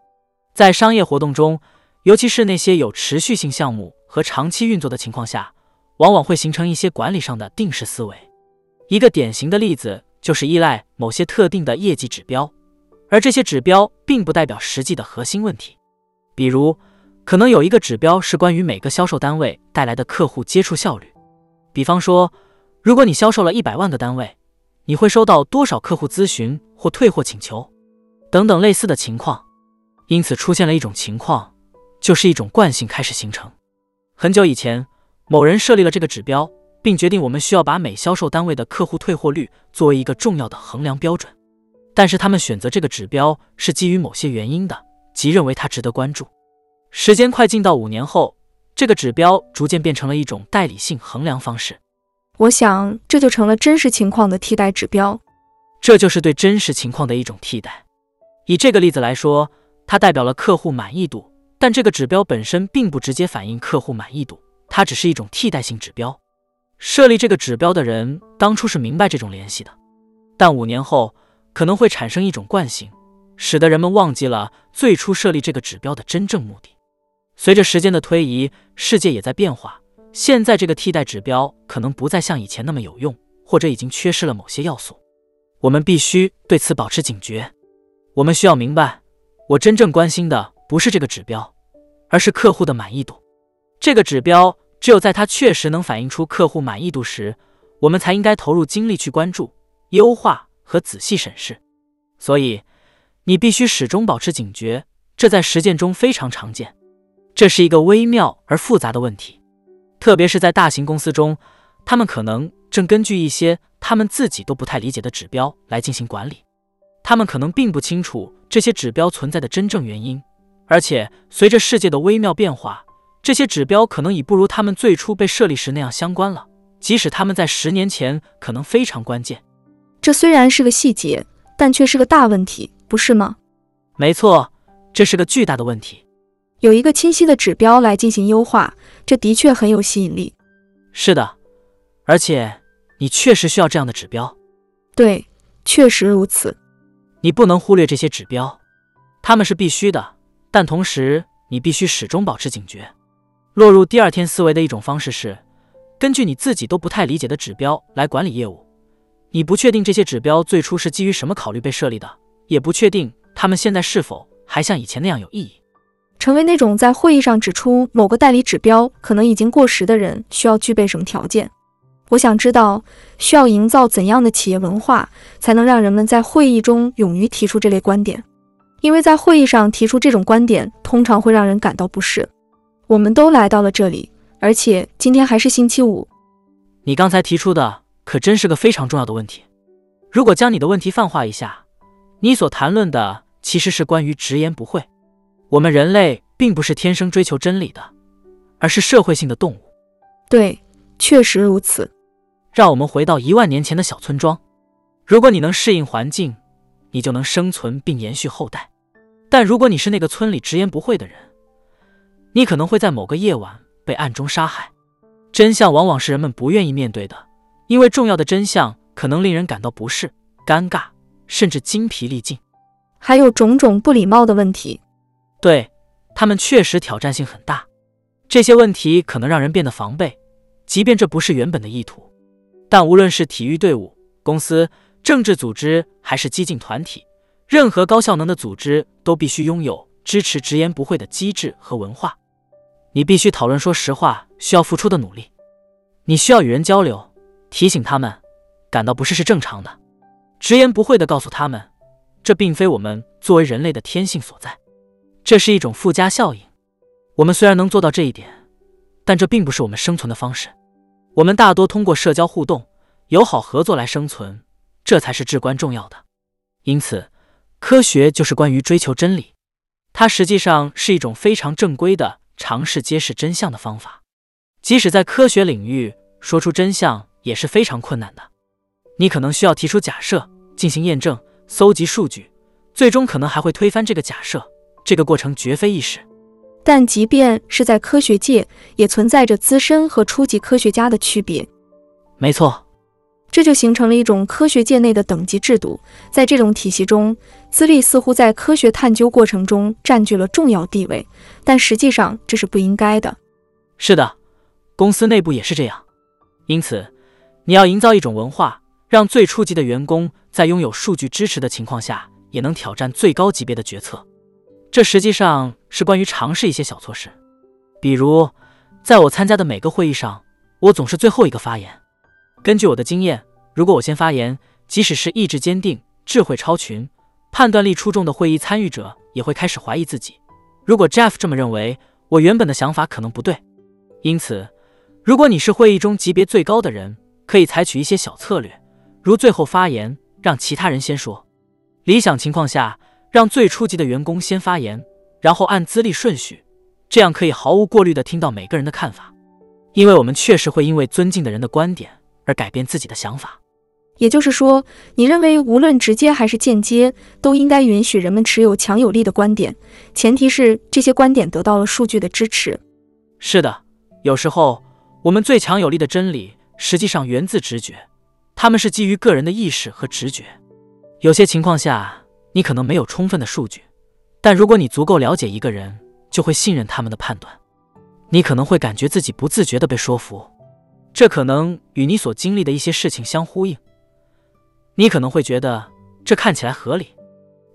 在商业活动中，尤其是那些有持续性项目和长期运作的情况下，往往会形成一些管理上的定式思维。一个典型的例子就是依赖某些特定的业绩指标，而这些指标并不代表实际的核心问题。比如，可能有一个指标是关于每个销售单位带来的客户接触效率。比方说，如果你销售了一百万个单位，你会收到多少客户咨询或退货请求，等等类似的情况，因此出现了一种情况，就是一种惯性开始形成。很久以前，某人设立了这个指标，并决定我们需要把每销售单位的客户退货率作为一个重要的衡量标准。但是他们选择这个指标是基于某些原因的，即认为它值得关注。时间快进到五年后，这个指标逐渐变成了一种代理性衡量方式。我想，这就成了真实情况的替代指标。这就是对真实情况的一种替代。以这个例子来说，它代表了客户满意度，但这个指标本身并不直接反映客户满意度，它只是一种替代性指标。设立这个指标的人当初是明白这种联系的，但五年后可能会产生一种惯性，使得人们忘记了最初设立这个指标的真正目的。随着时间的推移，世界也在变化。现在这个替代指标可能不再像以前那么有用，或者已经缺失了某些要素。我们必须对此保持警觉。我们需要明白，我真正关心的不是这个指标，而是客户的满意度。这个指标只有在它确实能反映出客户满意度时，我们才应该投入精力去关注、优化和仔细审视。所以，你必须始终保持警觉。这在实践中非常常见。这是一个微妙而复杂的问题，特别是在大型公司中，他们可能正根据一些他们自己都不太理解的指标来进行管理。他们可能并不清楚这些指标存在的真正原因，而且随着世界的微妙变化，这些指标可能已不如他们最初被设立时那样相关了，即使他们在十年前可能非常关键。这虽然是个细节，但却是个大问题，不是吗？没错，这是个巨大的问题。有一个清晰的指标来进行优化，这的确很有吸引力。是的，而且你确实需要这样的指标。对，确实如此。你不能忽略这些指标，他们是必须的，但同时你必须始终保持警觉。落入第二天思维的一种方式是，根据你自己都不太理解的指标来管理业务。你不确定这些指标最初是基于什么考虑被设立的，也不确定他们现在是否还像以前那样有意义。成为那种在会议上指出某个代理指标可能已经过时的人，需要具备什么条件？我想知道，需要营造怎样的企业文化，才能让人们在会议中勇于提出这类观点？因为在会议上提出这种观点，通常会让人感到不适。我们都来到了这里，而且今天还是星期五。你刚才提出的可真是个非常重要的问题。如果将你的问题泛化一下，你所谈论的其实是关于直言不讳。我们人类并不是天生追求真理的，而是社会性的动物。对，确实如此。让我们回到一万年前的小村庄。如果你能适应环境，你就能生存并延续后代。但如果你是那个村里直言不讳的人，你可能会在某个夜晚被暗中杀害。真相往往是人们不愿意面对的，因为重要的真相可能令人感到不适、尴尬，甚至精疲力尽。还有种种不礼貌的问题。对他们确实挑战性很大，这些问题可能让人变得防备，即便这不是原本的意图。但无论是体育队伍、公司、政治组织还是激进团体，任何高效能的组织都必须拥有支持直言不讳的机制和文化。你必须讨论说实话需要付出的努力，你需要与人交流，提醒他们感到不适是正常的，直言不讳地告诉他们，这并非我们作为人类的天性所在。这是一种附加效应。我们虽然能做到这一点，但这并不是我们生存的方式。我们大多通过社交互动、友好合作来生存，这才是至关重要的。因此，科学就是关于追求真理。它实际上是一种非常正规的尝试揭示真相的方法。即使在科学领域，说出真相也是非常困难的。你可能需要提出假设，进行验证，搜集数据，最终可能还会推翻这个假设。这个过程绝非易事，但即便是在科学界，也存在着资深和初级科学家的区别。没错，这就形成了一种科学界内的等级制度。在这种体系中，资历似乎在科学探究过程中占据了重要地位，但实际上这是不应该的。是的，公司内部也是这样。因此，你要营造一种文化，让最初级的员工在拥有数据支持的情况下，也能挑战最高级别的决策。这实际上是关于尝试一些小措施，比如，在我参加的每个会议上，我总是最后一个发言。根据我的经验，如果我先发言，即使是意志坚定、智慧超群、判断力出众的会议参与者，也会开始怀疑自己。如果 Jeff 这么认为，我原本的想法可能不对。因此，如果你是会议中级别最高的人，可以采取一些小策略，如最后发言，让其他人先说。理想情况下。让最初级的员工先发言，然后按资历顺序，这样可以毫无过滤地听到每个人的看法。因为我们确实会因为尊敬的人的观点而改变自己的想法。也就是说，你认为无论直接还是间接，都应该允许人们持有强有力的观点，前提是这些观点得到了数据的支持。是的，有时候我们最强有力的真理实际上源自直觉，他们是基于个人的意识和直觉。有些情况下，你可能没有充分的数据，但如果你足够了解一个人，就会信任他们的判断。你可能会感觉自己不自觉的被说服，这可能与你所经历的一些事情相呼应。你可能会觉得这看起来合理。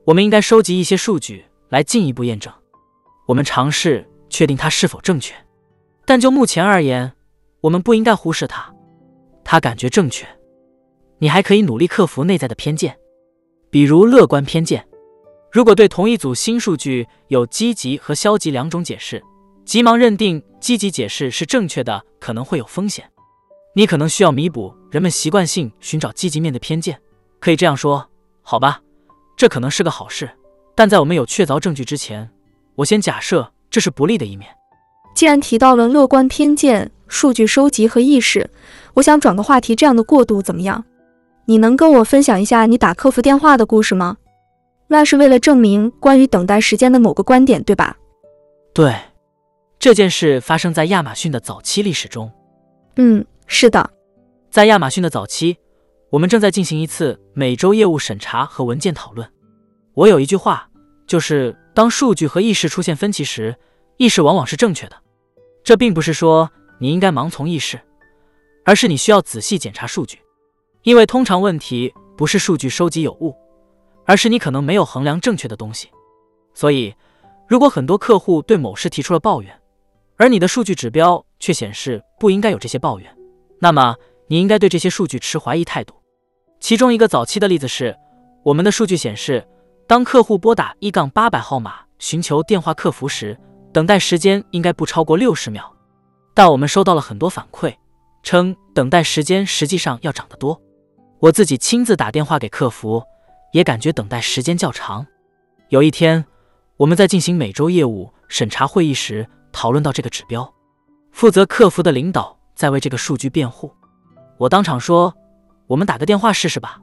我们应该收集一些数据来进一步验证。我们尝试确定它是否正确，但就目前而言，我们不应该忽视它。他感觉正确。你还可以努力克服内在的偏见，比如乐观偏见。如果对同一组新数据有积极和消极两种解释，急忙认定积极解释是正确的可能会有风险。你可能需要弥补人们习惯性寻找积极面的偏见。可以这样说，好吧，这可能是个好事，但在我们有确凿证据之前，我先假设这是不利的一面。既然提到了乐观偏见、数据收集和意识，我想转个话题，这样的过渡怎么样？你能跟我分享一下你打客服电话的故事吗？那是为了证明关于等待时间的某个观点，对吧？对，这件事发生在亚马逊的早期历史中。嗯，是的，在亚马逊的早期，我们正在进行一次每周业务审查和文件讨论。我有一句话，就是当数据和意识出现分歧时，意识往往是正确的。这并不是说你应该盲从意识，而是你需要仔细检查数据。因为通常问题不是数据收集有误，而是你可能没有衡量正确的东西。所以，如果很多客户对某事提出了抱怨，而你的数据指标却显示不应该有这些抱怨，那么你应该对这些数据持怀疑态度。其中一个早期的例子是，我们的数据显示，当客户拨打一杠八百号码寻求电话客服时，等待时间应该不超过六十秒。但我们收到了很多反馈，称等待时间实际上要长得多。我自己亲自打电话给客服，也感觉等待时间较长。有一天，我们在进行每周业务审查会议时，讨论到这个指标。负责客服的领导在为这个数据辩护。我当场说：“我们打个电话试试吧。”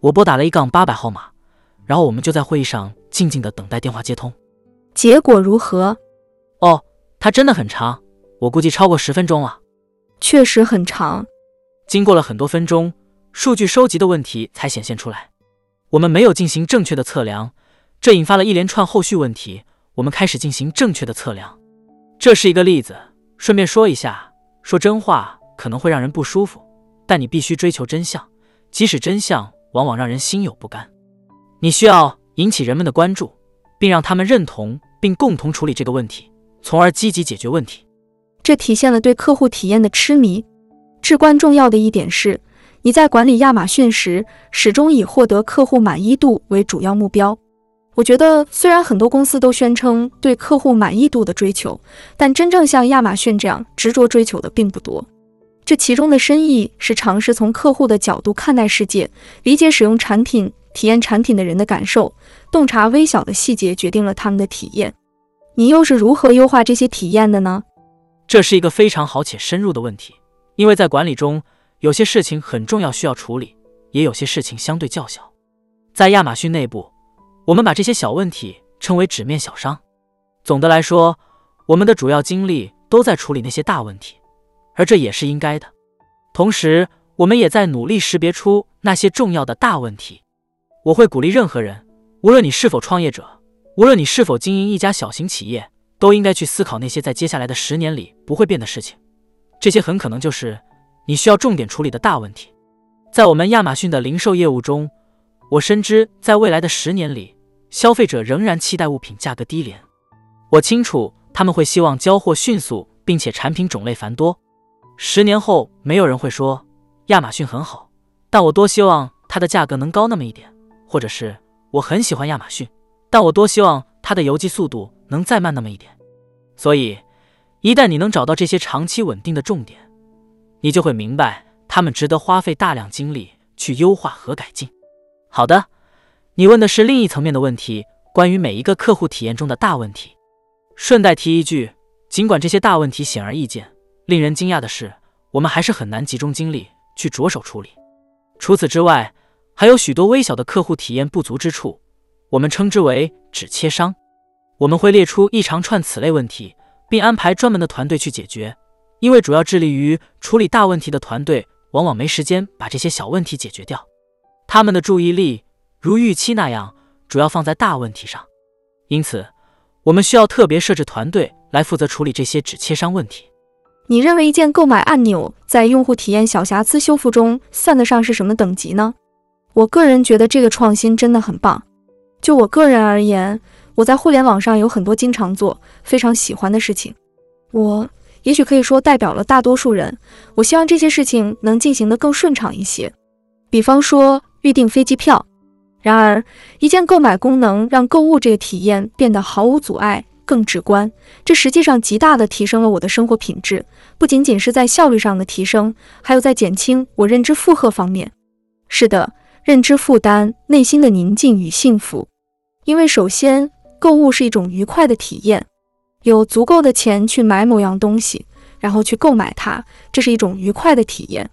我拨打了一杠八百号码，然后我们就在会议上静静的等待电话接通。结果如何？哦，它真的很长，我估计超过十分钟了。确实很长。经过了很多分钟。数据收集的问题才显现出来，我们没有进行正确的测量，这引发了一连串后续问题。我们开始进行正确的测量，这是一个例子。顺便说一下，说真话可能会让人不舒服，但你必须追求真相，即使真相往往让人心有不甘。你需要引起人们的关注，并让他们认同并共同处理这个问题，从而积极解决问题。这体现了对客户体验的痴迷。至关重要的一点是。你在管理亚马逊时，始终以获得客户满意度为主要目标。我觉得，虽然很多公司都宣称对客户满意度的追求，但真正像亚马逊这样执着追求的并不多。这其中的深意是尝试从客户的角度看待世界，理解使用产品、体验产品的人的感受，洞察微小的细节，决定了他们的体验。你又是如何优化这些体验的呢？这是一个非常好且深入的问题，因为在管理中。有些事情很重要，需要处理；也有些事情相对较小。在亚马逊内部，我们把这些小问题称为“纸面小伤”。总的来说，我们的主要精力都在处理那些大问题，而这也是应该的。同时，我们也在努力识别出那些重要的大问题。我会鼓励任何人，无论你是否创业者，无论你是否经营一家小型企业，都应该去思考那些在接下来的十年里不会变的事情。这些很可能就是。你需要重点处理的大问题，在我们亚马逊的零售业务中，我深知在未来的十年里，消费者仍然期待物品价格低廉。我清楚他们会希望交货迅速，并且产品种类繁多。十年后，没有人会说亚马逊很好，但我多希望它的价格能高那么一点，或者是我很喜欢亚马逊，但我多希望它的邮寄速度能再慢那么一点。所以，一旦你能找到这些长期稳定的重点，你就会明白，他们值得花费大量精力去优化和改进。好的，你问的是另一层面的问题，关于每一个客户体验中的大问题。顺带提一句，尽管这些大问题显而易见，令人惊讶的是，我们还是很难集中精力去着手处理。除此之外，还有许多微小的客户体验不足之处，我们称之为“纸切伤”。我们会列出一长串此类问题，并安排专门的团队去解决。因为主要致力于处理大问题的团队，往往没时间把这些小问题解决掉。他们的注意力如预期那样，主要放在大问题上。因此，我们需要特别设置团队来负责处理这些纸切伤问题。你认为一键购买按钮在用户体验小瑕疵修复中算得上是什么等级呢？我个人觉得这个创新真的很棒。就我个人而言，我在互联网上有很多经常做、非常喜欢的事情。我也许可以说代表了大多数人。我希望这些事情能进行得更顺畅一些，比方说预订飞机票。然而，一键购买功能让购物这个体验变得毫无阻碍、更直观。这实际上极大地提升了我的生活品质，不仅仅是在效率上的提升，还有在减轻我认知负荷方面。是的，认知负担、内心的宁静与幸福。因为首先，购物是一种愉快的体验，有足够的钱去买某样东西，然后去购买它，这是一种愉快的体验。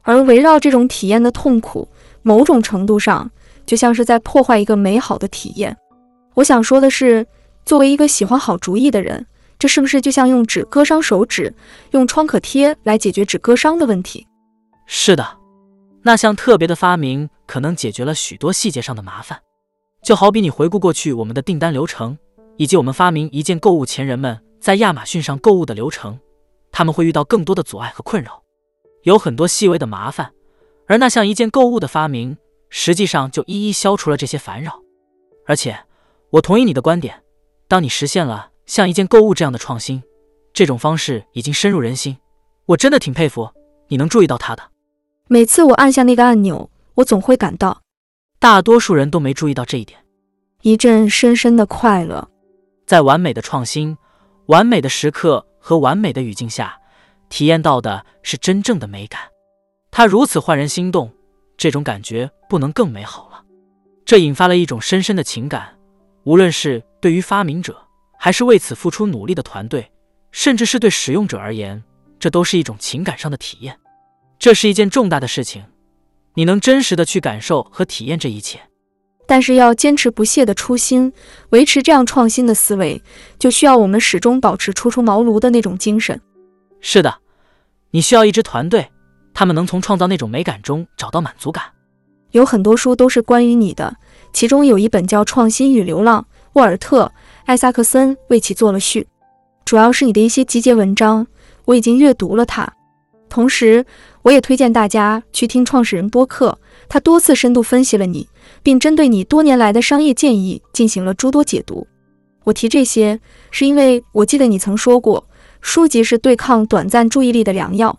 而围绕这种体验的痛苦，某种程度上就像是在破坏一个美好的体验。我想说的是，作为一个喜欢好主意的人，这是不是就像用纸割伤手指，用创可贴来解决纸割伤的问题？是的，那项特别的发明可能解决了许多细节上的麻烦。就好比你回顾过去我们的订单流程，以及我们发明一件购物前人们在亚马逊上购物的流程，他们会遇到更多的阻碍和困扰，有很多细微的麻烦，而那项一键购物的发明，实际上就一一消除了这些烦扰。而且，我同意你的观点，当你实现了像一键购物这样的创新，这种方式已经深入人心，我真的挺佩服你能注意到它的。每次我按下那个按钮，我总会感到。大多数人都没注意到这一点，一阵深深的快乐，在完美的创新、完美的时刻和完美的语境下，体验到的是真正的美感。它如此焕然心动，这种感觉不能更美好了。这引发了一种深深的情感，无论是对于发明者，还是为此付出努力的团队，甚至是对使用者而言，这都是一种情感上的体验。这是一件重大的事情。你能真实的去感受和体验这一切，但是要坚持不懈的初心，维持这样创新的思维，就需要我们始终保持初出茅庐的那种精神。是的，你需要一支团队，他们能从创造那种美感中找到满足感。有很多书都是关于你的，其中有一本叫《创新与流浪》，沃尔特·艾萨克森为其做了序，主要是你的一些集结文章，我已经阅读了它。同时，我也推荐大家去听创始人播客，他多次深度分析了你，并针对你多年来的商业建议进行了诸多解读。我提这些，是因为我记得你曾说过，书籍是对抗短暂注意力的良药。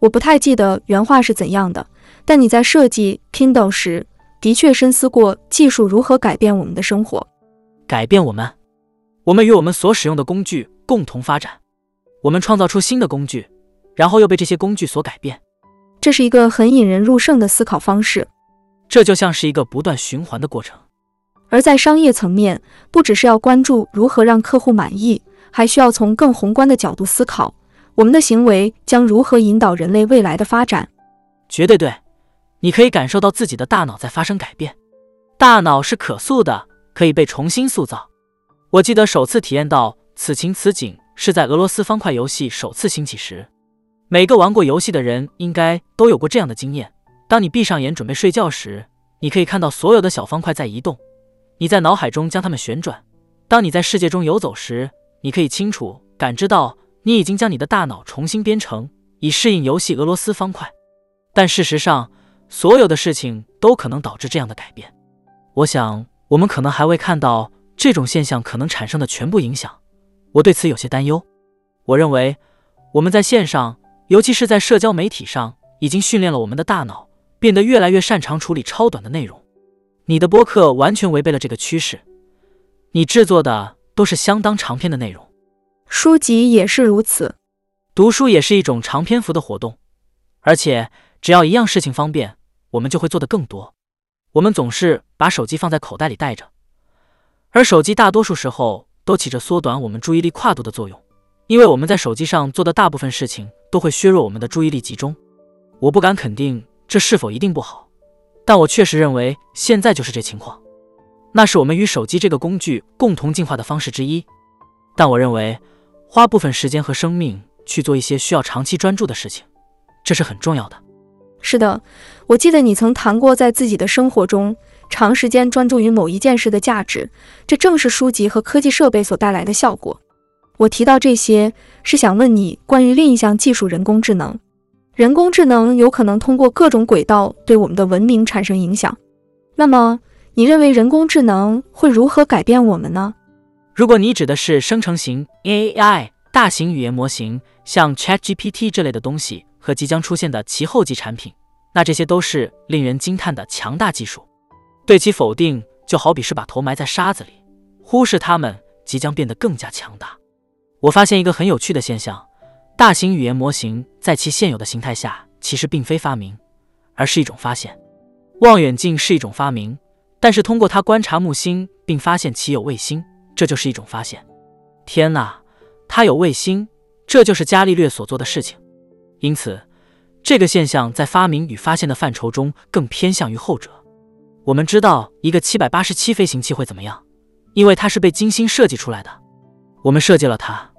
我不太记得原话是怎样的，但你在设计 Kindle 时，的确深思过技术如何改变我们的生活，改变我们，我们与我们所使用的工具共同发展，我们创造出新的工具。然后又被这些工具所改变，这是一个很引人入胜的思考方式。这就像是一个不断循环的过程。而在商业层面，不只是要关注如何让客户满意，还需要从更宏观的角度思考，我们的行为将如何引导人类未来的发展。绝对对，你可以感受到自己的大脑在发生改变。大脑是可塑的，可以被重新塑造。我记得首次体验到此情此景是在俄罗斯方块游戏首次兴起时。每个玩过游戏的人应该都有过这样的经验：当你闭上眼准备睡觉时，你可以看到所有的小方块在移动，你在脑海中将它们旋转；当你在世界中游走时，你可以清楚感知到你已经将你的大脑重新编程，以适应游戏俄罗斯方块。但事实上，所有的事情都可能导致这样的改变。我想，我们可能还未看到这种现象可能产生的全部影响。我对此有些担忧。我认为，我们在线上。尤其是在社交媒体上，已经训练了我们的大脑，变得越来越擅长处理超短的内容。你的播客完全违背了这个趋势，你制作的都是相当长篇的内容，书籍也是如此。读书也是一种长篇幅的活动，而且只要一样事情方便，我们就会做得更多。我们总是把手机放在口袋里带着，而手机大多数时候都起着缩短我们注意力跨度的作用。因为我们在手机上做的大部分事情都会削弱我们的注意力集中，我不敢肯定这是否一定不好，但我确实认为现在就是这情况。那是我们与手机这个工具共同进化的方式之一。但我认为花部分时间和生命去做一些需要长期专注的事情，这是很重要的。是的，我记得你曾谈过，在自己的生活中长时间专注于某一件事的价值，这正是书籍和科技设备所带来的效果。我提到这些，是想问你关于另一项技术——人工智能。人工智能有可能通过各种轨道对我们的文明产生影响。那么，你认为人工智能会如何改变我们呢？如果你指的是生成型 AI、大型语言模型，像 ChatGPT 这类的东西。和即将出现的其后继产品，那这些都是令人惊叹的强大技术。对其否定，就好比是把头埋在沙子里，忽视它们即将变得更加强大。我发现一个很有趣的现象：大型语言模型在其现有的形态下，其实并非发明，而是一种发现。望远镜是一种发明，但是通过它观察木星并发现其有卫星，这就是一种发现。天哪，它有卫星，这就是伽利略所做的事情。因此，这个现象在发明与发现的范畴中更偏向于后者。我们知道一个七百八十七飞行器会怎么样，因为它是被精心设计出来的。我们设计了它，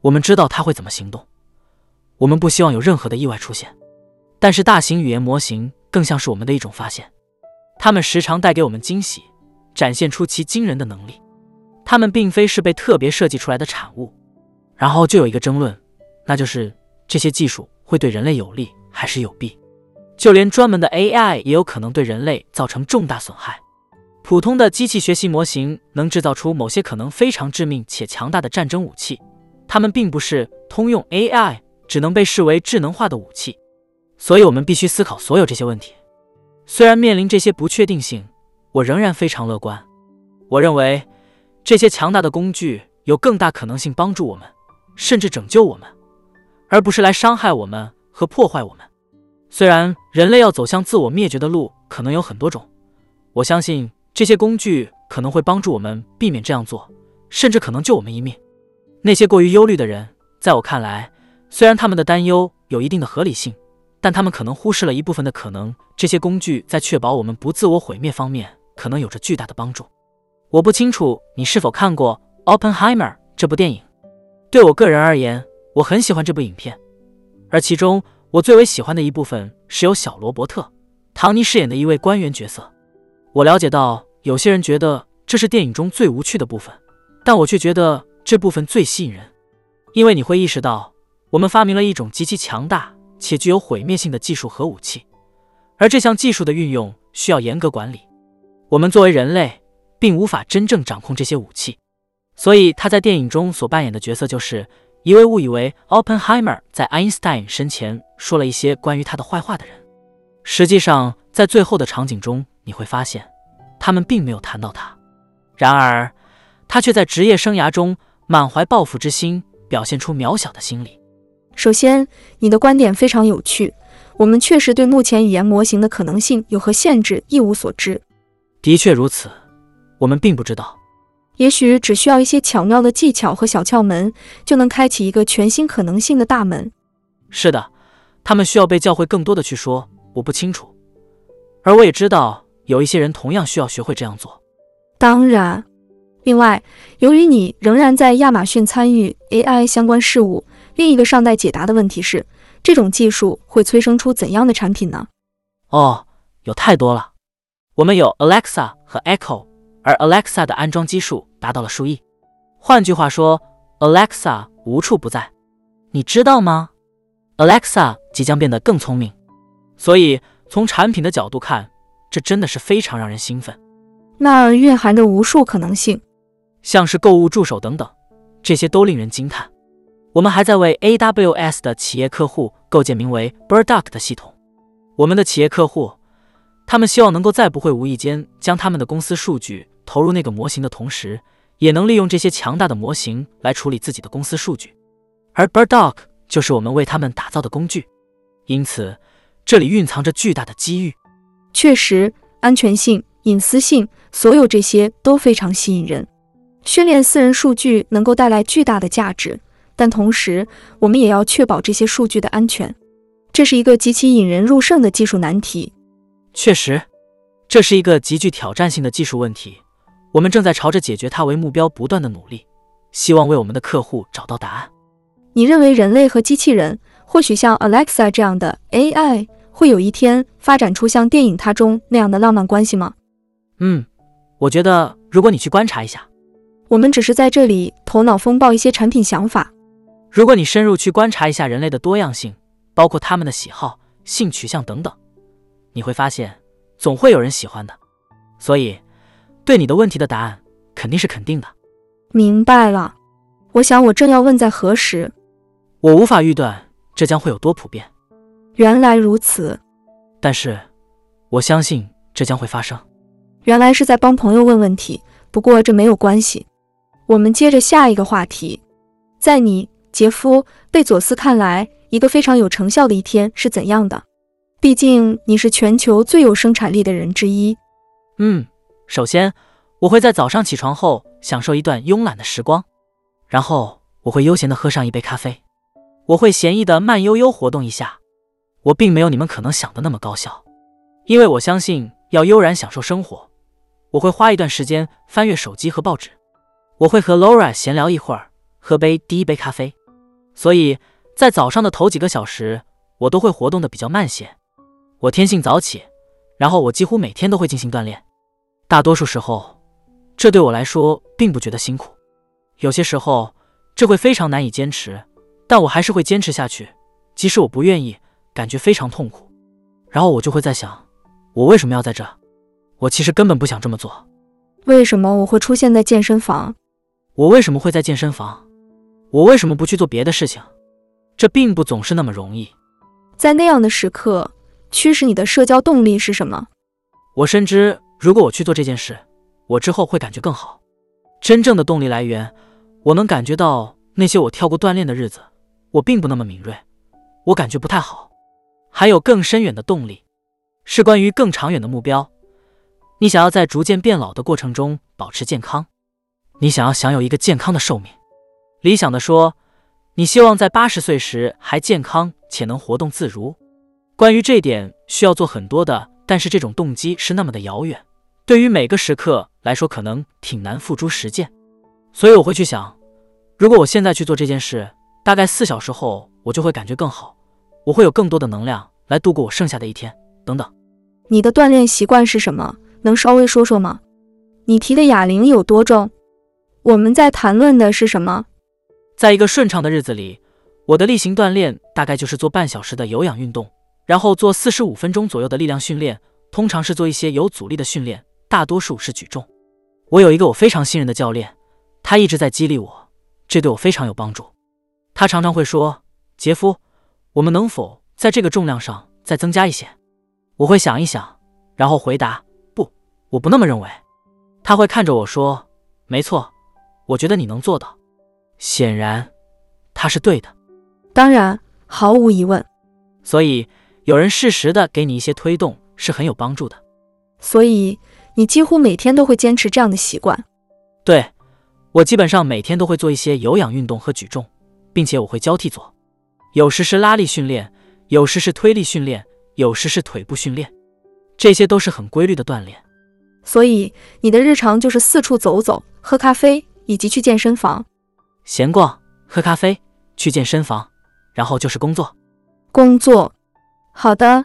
我们知道它会怎么行动。我们不希望有任何的意外出现。但是大型语言模型更像是我们的一种发现，它们时常带给我们惊喜，展现出其惊人的能力。它们并非是被特别设计出来的产物。然后就有一个争论，那就是这些技术。会对人类有利还是有弊？就连专门的 AI 也有可能对人类造成重大损害。普通的机器学习模型能制造出某些可能非常致命且强大的战争武器，它们并不是通用 AI，只能被视为智能化的武器。所以，我们必须思考所有这些问题。虽然面临这些不确定性，我仍然非常乐观。我认为这些强大的工具有更大可能性帮助我们，甚至拯救我们。而不是来伤害我们和破坏我们。虽然人类要走向自我灭绝的路可能有很多种，我相信这些工具可能会帮助我们避免这样做，甚至可能救我们一命。那些过于忧虑的人，在我看来，虽然他们的担忧有一定的合理性，但他们可能忽视了一部分的可能。这些工具在确保我们不自我毁灭方面可能有着巨大的帮助。我不清楚你是否看过《Oppenheimer》这部电影。对我个人而言，我很喜欢这部影片，而其中我最为喜欢的一部分是由小罗伯特·唐尼饰演的一位官员角色。我了解到有些人觉得这是电影中最无趣的部分，但我却觉得这部分最吸引人，因为你会意识到我们发明了一种极其强大且具有毁灭性的技术和武器，而这项技术的运用需要严格管理。我们作为人类，并无法真正掌控这些武器，所以他在电影中所扮演的角色就是。一位误以为 Oppenheimer 在 Einstein 身前说了一些关于他的坏话的人，实际上在最后的场景中，你会发现他们并没有谈到他。然而，他却在职业生涯中满怀抱负之心，表现出渺小的心理。首先，你的观点非常有趣。我们确实对目前语言模型的可能性有何限制一无所知。的确如此，我们并不知道。也许只需要一些巧妙的技巧和小窍门，就能开启一个全新可能性的大门。是的，他们需要被教会更多的去说。我不清楚，而我也知道有一些人同样需要学会这样做。当然，另外，由于你仍然在亚马逊参与 AI 相关事务，另一个尚待解答的问题是：这种技术会催生出怎样的产品呢？哦，有太多了。我们有 Alexa 和 Echo。而 Alexa 的安装基数达到了数亿，换句话说，Alexa 无处不在。你知道吗？Alexa 即将变得更聪明，所以从产品的角度看，这真的是非常让人兴奋。那蕴含着无数可能性，像是购物助手等等，这些都令人惊叹。我们还在为 AWS 的企业客户构建名为 Burdock 的系统。我们的企业客户，他们希望能够在不会无意间将他们的公司数据。投入那个模型的同时，也能利用这些强大的模型来处理自己的公司数据，而 Birdock 就是我们为他们打造的工具。因此，这里蕴藏着巨大的机遇。确实，安全性、隐私性，所有这些都非常吸引人。训练私人数据能够带来巨大的价值，但同时，我们也要确保这些数据的安全。这是一个极其引人入胜的技术难题。确实，这是一个极具挑战性的技术问题。我们正在朝着解决它为目标不断的努力，希望为我们的客户找到答案。你认为人类和机器人，或许像 Alexa 这样的 AI，会有一天发展出像电影它中那样的浪漫关系吗？嗯，我觉得如果你去观察一下，我们只是在这里头脑风暴一些产品想法。如果你深入去观察一下人类的多样性，包括他们的喜好、性取向等等，你会发现总会有人喜欢的。所以，对你的问题的答案肯定是肯定的。明白了。我想我正要问在何时。我无法预断这将会有多普遍。原来如此。但是，我相信这将会发生。原来是在帮朋友问问题，不过这没有关系。我们接着下一个话题。在你。杰夫·贝佐斯看来，一个非常有成效的一天是怎样的？毕竟你是全球最有生产力的人之一。嗯，首先我会在早上起床后享受一段慵懒的时光，然后我会悠闲地喝上一杯咖啡，我会闲逸地慢悠悠活动一下。我并没有你们可能想的那么高效，因为我相信要悠然享受生活，我会花一段时间翻阅手机和报纸，我会和 Laura 闲聊一会儿，喝杯第一杯咖啡。所以在早上的头几个小时，我都会活动的比较慢些。我天性早起，然后我几乎每天都会进行锻炼。大多数时候，这对我来说并不觉得辛苦。有些时候，这会非常难以坚持，但我还是会坚持下去，即使我不愿意，感觉非常痛苦。然后我就会在想，我为什么要在这？我其实根本不想这么做。为什么我会出现在健身房？我为什么会在健身房？我为什么不去做别的事情？这并不总是那么容易。在那样的时刻，驱使你的社交动力是什么？我深知，如果我去做这件事，我之后会感觉更好。真正的动力来源，我能感觉到那些我跳过锻炼的日子，我并不那么敏锐，我感觉不太好。还有更深远的动力，是关于更长远的目标。你想要在逐渐变老的过程中保持健康，你想要享有一个健康的寿命。理想的说，你希望在八十岁时还健康且能活动自如。关于这点，需要做很多的，但是这种动机是那么的遥远，对于每个时刻来说，可能挺难付诸实践。所以我会去想，如果我现在去做这件事，大概四小时后，我就会感觉更好，我会有更多的能量来度过我剩下的一天。等等，你的锻炼习惯是什么？能稍微说说吗？你提的哑铃有多重？我们在谈论的是什么？在一个顺畅的日子里，我的例行锻炼大概就是做半小时的有氧运动，然后做四十五分钟左右的力量训练，通常是做一些有阻力的训练，大多数是举重。我有一个我非常信任的教练，他一直在激励我，这对我非常有帮助。他常常会说：“杰夫，我们能否在这个重量上再增加一些？”我会想一想，然后回答：“不，我不那么认为。”他会看着我说：“没错，我觉得你能做到。”显然，他是对的。当然，毫无疑问。所以，有人适时的给你一些推动是很有帮助的。所以，你几乎每天都会坚持这样的习惯。对，我基本上每天都会做一些有氧运动和举重，并且我会交替做。有时是拉力训练，有时是推力训练，有时是腿部训练，这些都是很规律的锻炼。所以，你的日常就是四处走走、喝咖啡以及去健身房。闲逛、喝咖啡、去健身房，然后就是工作。工作，好的。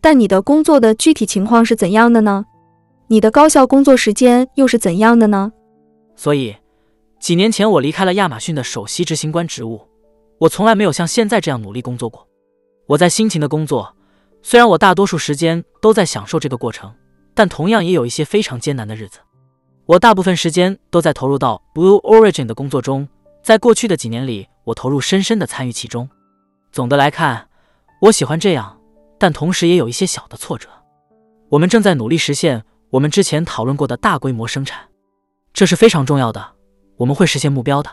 但你的工作的具体情况是怎样的呢？你的高效工作时间又是怎样的呢？所以，几年前我离开了亚马逊的首席执行官职务。我从来没有像现在这样努力工作过。我在辛勤的工作，虽然我大多数时间都在享受这个过程，但同样也有一些非常艰难的日子。我大部分时间都在投入到 Blue Origin 的工作中。在过去的几年里，我投入深深的参与其中。总的来看，我喜欢这样，但同时也有一些小的挫折。我们正在努力实现我们之前讨论过的大规模生产，这是非常重要的。我们会实现目标的。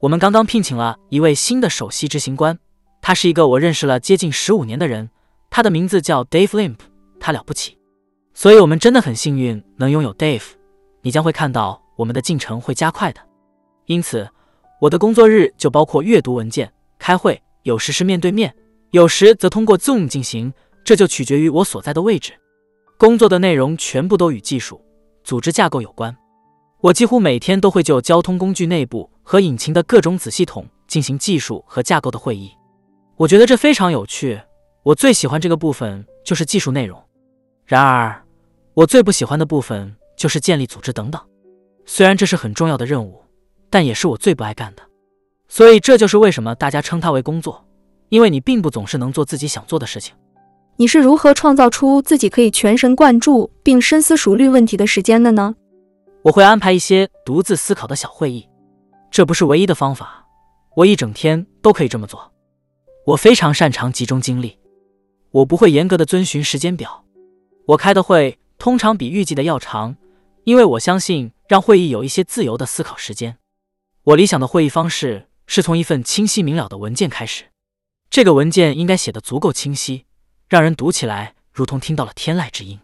我们刚刚聘请了一位新的首席执行官，他是一个我认识了接近十五年的人，他的名字叫 Dave Limp，他了不起。所以我们真的很幸运能拥有 Dave。你将会看到我们的进程会加快的。因此。我的工作日就包括阅读文件、开会，有时是面对面，有时则通过 Zoom 进行，这就取决于我所在的位置。工作的内容全部都与技术、组织架构有关。我几乎每天都会就交通工具内部和引擎的各种子系统进行技术和架构的会议。我觉得这非常有趣。我最喜欢这个部分就是技术内容。然而，我最不喜欢的部分就是建立组织等等。虽然这是很重要的任务，但也是我最不爱干的。所以这就是为什么大家称它为工作，因为你并不总是能做自己想做的事情。你是如何创造出自己可以全神贯注并深思熟虑问题的时间的呢？我会安排一些独自思考的小会议，这不是唯一的方法。我一整天都可以这么做。我非常擅长集中精力，我不会严格的遵循时间表。我开的会通常比预计的要长，因为我相信让会议有一些自由的思考时间。我理想的会议方式是从一份清晰明了的文件开始，这个文件应该写得足够清晰。让人读起来如同听到了天籁之音。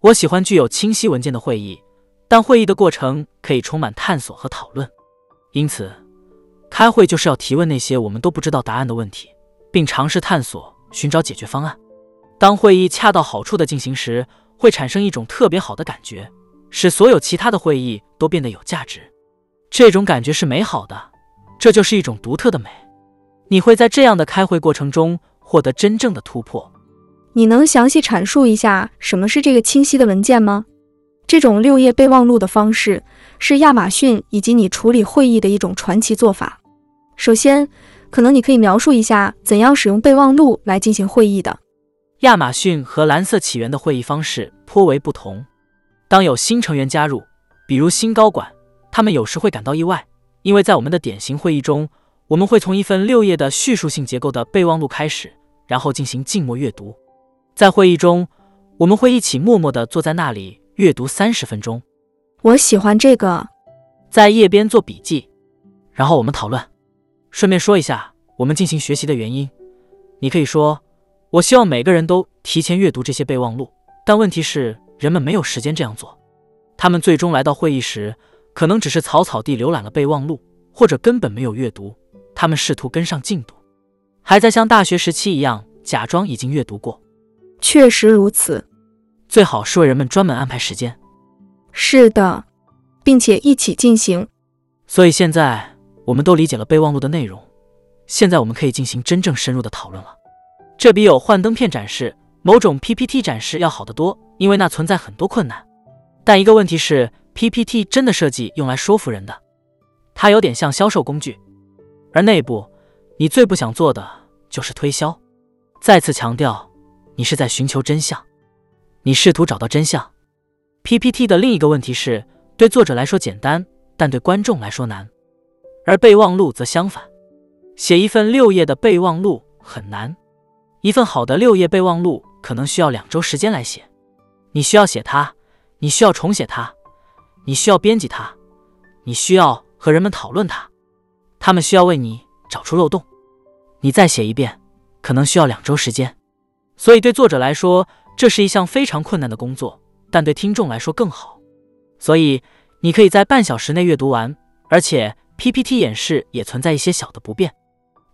我喜欢具有清晰文件的会议，但会议的过程可以充满探索和讨论。因此，开会就是要提问那些我们都不知道答案的问题，并尝试探索、寻找解决方案。当会议恰到好处的进行时，会产生一种特别好的感觉，使所有其他的会议都变得有价值。这种感觉是美好的，这就是一种独特的美。你会在这样的开会过程中获得真正的突破。你能详细阐述一下什么是这个清晰的文件吗？这种六页备忘录的方式是亚马逊以及你处理会议的一种传奇做法。首先，可能你可以描述一下怎样使用备忘录来进行会议的。亚马逊和蓝色起源的会议方式颇为不同。当有新成员加入，比如新高管，他们有时会感到意外，因为在我们的典型会议中，我们会从一份六页的叙述性结构的备忘录开始，然后进行静默阅读。在会议中，我们会一起默默地坐在那里阅读三十分钟。我喜欢这个，在页边做笔记，然后我们讨论。顺便说一下，我们进行学习的原因。你可以说，我希望每个人都提前阅读这些备忘录，但问题是，人们没有时间这样做。他们最终来到会议时，可能只是草草地浏览了备忘录，或者根本没有阅读。他们试图跟上进度，还在像大学时期一样假装已经阅读过。确实如此，最好是为人们专门安排时间。是的，并且一起进行。所以现在我们都理解了备忘录的内容，现在我们可以进行真正深入的讨论了。这比有幻灯片展示、某种 PPT 展示要好得多，因为那存在很多困难。但一个问题是，PPT 真的设计用来说服人的，它有点像销售工具，而内部你最不想做的就是推销。再次强调。你是在寻求真相，你试图找到真相。PPT 的另一个问题是，对作者来说简单，但对观众来说难。而备忘录则相反，写一份六页的备忘录很难。一份好的六页备忘录可能需要两周时间来写。你需要写它，你需要重写它，你需要编辑它，你需要和人们讨论它，他们需要为你找出漏洞。你再写一遍，可能需要两周时间。所以，对作者来说，这是一项非常困难的工作，但对听众来说更好。所以，你可以在半小时内阅读完，而且 PPT 演示也存在一些小的不便。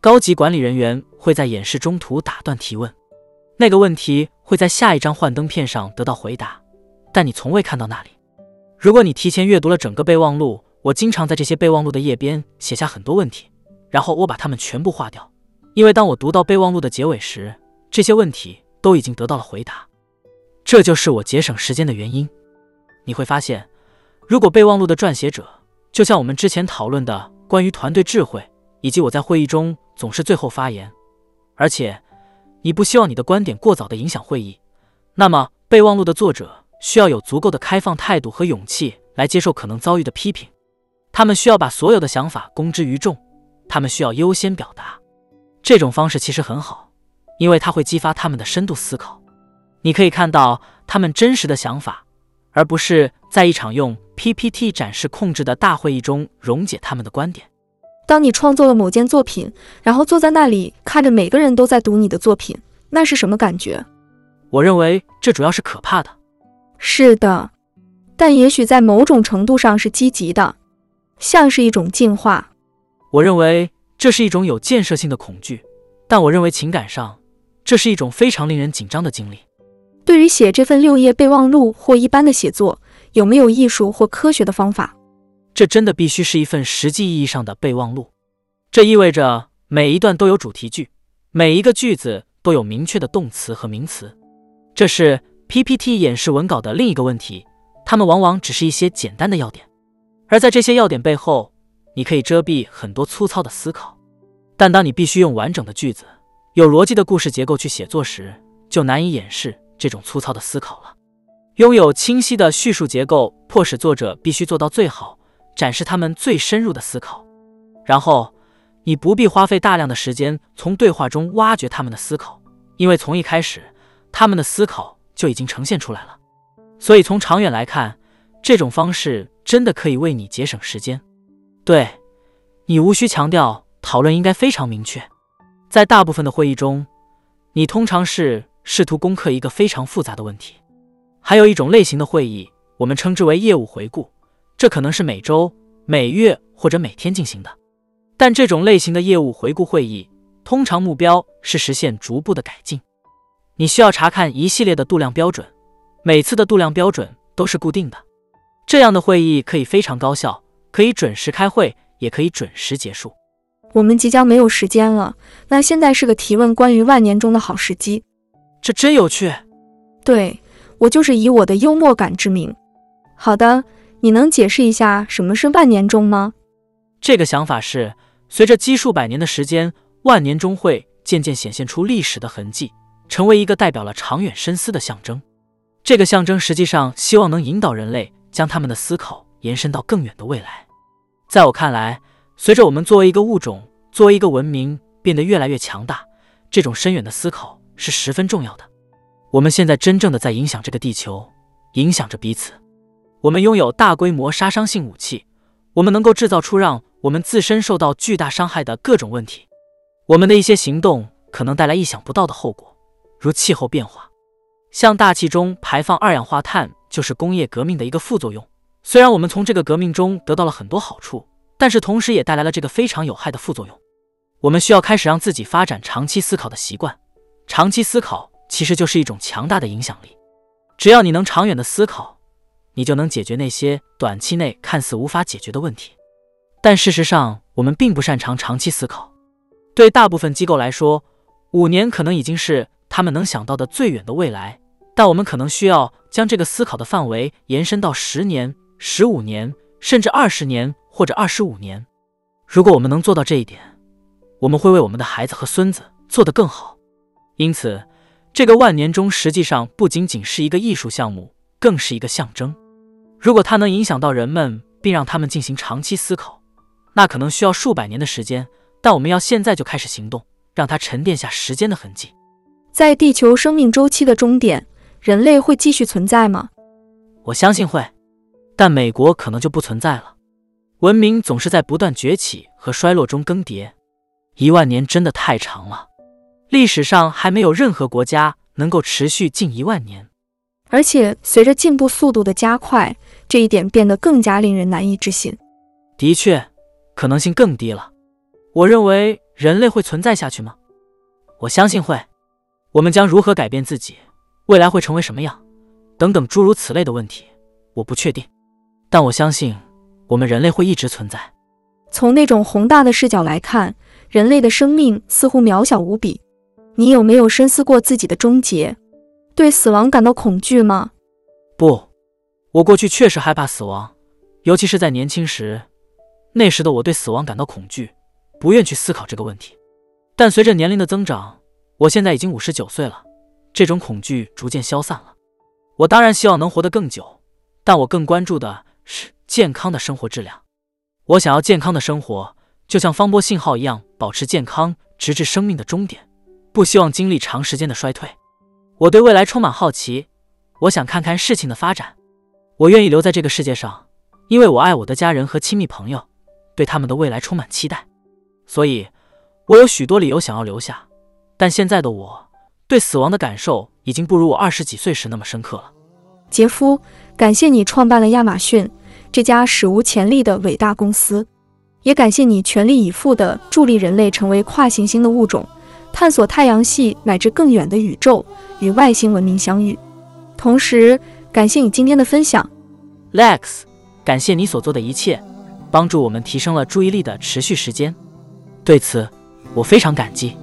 高级管理人员会在演示中途打断提问，那个问题会在下一张幻灯片上得到回答，但你从未看到那里。如果你提前阅读了整个备忘录，我经常在这些备忘录的页边写下很多问题，然后我把它们全部划掉，因为当我读到备忘录的结尾时。这些问题都已经得到了回答，这就是我节省时间的原因。你会发现，如果备忘录的撰写者就像我们之前讨论的关于团队智慧，以及我在会议中总是最后发言，而且你不希望你的观点过早的影响会议，那么备忘录的作者需要有足够的开放态度和勇气来接受可能遭遇的批评。他们需要把所有的想法公之于众，他们需要优先表达。这种方式其实很好。因为它会激发他们的深度思考，你可以看到他们真实的想法，而不是在一场用 PPT 展示控制的大会议中溶解他们的观点。当你创作了某件作品，然后坐在那里看着每个人都在读你的作品，那是什么感觉？我认为这主要是可怕的。是的，但也许在某种程度上是积极的，像是一种进化。我认为这是一种有建设性的恐惧，但我认为情感上。这是一种非常令人紧张的经历。对于写这份六页备忘录或一般的写作，有没有艺术或科学的方法？这真的必须是一份实际意义上的备忘录。这意味着每一段都有主题句，每一个句子都有明确的动词和名词。这是 PPT 演示文稿的另一个问题，它们往往只是一些简单的要点，而在这些要点背后，你可以遮蔽很多粗糙的思考。但当你必须用完整的句子、有逻辑的故事结构去写作时，就难以掩饰这种粗糙的思考了。拥有清晰的叙述结构，迫使作者必须做到最好，展示他们最深入的思考。然后，你不必花费大量的时间从对话中挖掘他们的思考，因为从一开始，他们的思考就已经呈现出来了。所以，从长远来看，这种方式真的可以为你节省时间。对，你无需强调讨论应该非常明确。在大部分的会议中，你通常是试图攻克一个非常复杂的问题。还有一种类型的会议，我们称之为业务回顾，这可能是每周、每月或者每天进行的。但这种类型的业务回顾会议，通常目标是实现逐步的改进。你需要查看一系列的度量标准，每次的度量标准都是固定的。这样的会议可以非常高效，可以准时开会，也可以准时结束。我们即将没有时间了，那现在是个提问关于万年中的好时机。这真有趣。对。我就是以我的幽默感之名。好的，你能解释一下什么是万年钟吗？这个想法是，随着基数百年的时间，万年钟会渐渐显现出历史的痕迹，成为一个代表了长远深思的象征。这个象征实际上希望能引导人类将他们的思考延伸到更远的未来。在我看来，随着我们作为一个物种、作为一个文明变得越来越强大，这种深远的思考是十分重要的。我们现在真正的在影响这个地球，影响着彼此。我们拥有大规模杀伤性武器，我们能够制造出让我们自身受到巨大伤害的各种问题。我们的一些行动可能带来意想不到的后果，如气候变化。向大气中排放二氧化碳就是工业革命的一个副作用。虽然我们从这个革命中得到了很多好处，但是同时也带来了这个非常有害的副作用。我们需要开始让自己发展长期思考的习惯，长期思考。其实就是一种强大的影响力。只要你能长远的思考，你就能解决那些短期内看似无法解决的问题。但事实上，我们并不擅长长期思考。对大部分机构来说，五年可能已经是他们能想到的最远的未来。但我们可能需要将这个思考的范围延伸到十年、十五年，甚至二十年或者二十五年。如果我们能做到这一点，我们会为我们的孩子和孙子做得更好。因此。这个万年钟实际上不仅仅是一个艺术项目，更是一个象征。如果它能影响到人们，并让他们进行长期思考，那可能需要数百年的时间。但我们要现在就开始行动，让它沉淀下时间的痕迹。在地球生命周期的终点，人类会继续存在吗？我相信会，但美国可能就不存在了。文明总是在不断崛起和衰落中更迭，一万年真的太长了。历史上还没有任何国家能够持续近一万年，而且随着进步速度的加快，这一点变得更加令人难以置信。的确，可能性更低了。我认为人类会存在下去吗？我相信会。我们将如何改变自己？未来会成为什么样？等等诸如此类的问题，我不确定。但我相信，我们人类会一直存在。从那种宏大的视角来看，人类的生命似乎渺小无比。你有没有深思过自己的终结？对死亡感到恐惧吗？不，我过去确实害怕死亡，尤其是在年轻时。那时的我对死亡感到恐惧，不愿去思考这个问题。但随着年龄的增长，我现在已经五十九岁了，这种恐惧逐渐消散了。我当然希望能活得更久，但我更关注的是健康的生活质量。我想要健康的生活，就像方波信号一样，保持健康，直至生命的终点。不希望经历长时间的衰退。我对未来充满好奇，我想看看事情的发展。我愿意留在这个世界上，因为我爱我的家人和亲密朋友，对他们的未来充满期待。所以，我有许多理由想要留下。但现在的我，对死亡的感受已经不如我二十几岁时那么深刻了。杰夫，感谢你创办了亚马逊这家史无前例的伟大公司，也感谢你全力以赴地助力人类成为跨行星的物种。探索太阳系乃至更远的宇宙，与外星文明相遇。同时，感谢你今天的分享，Lex。感谢你所做的一切，帮助我们提升了注意力的持续时间。对此，我非常感激。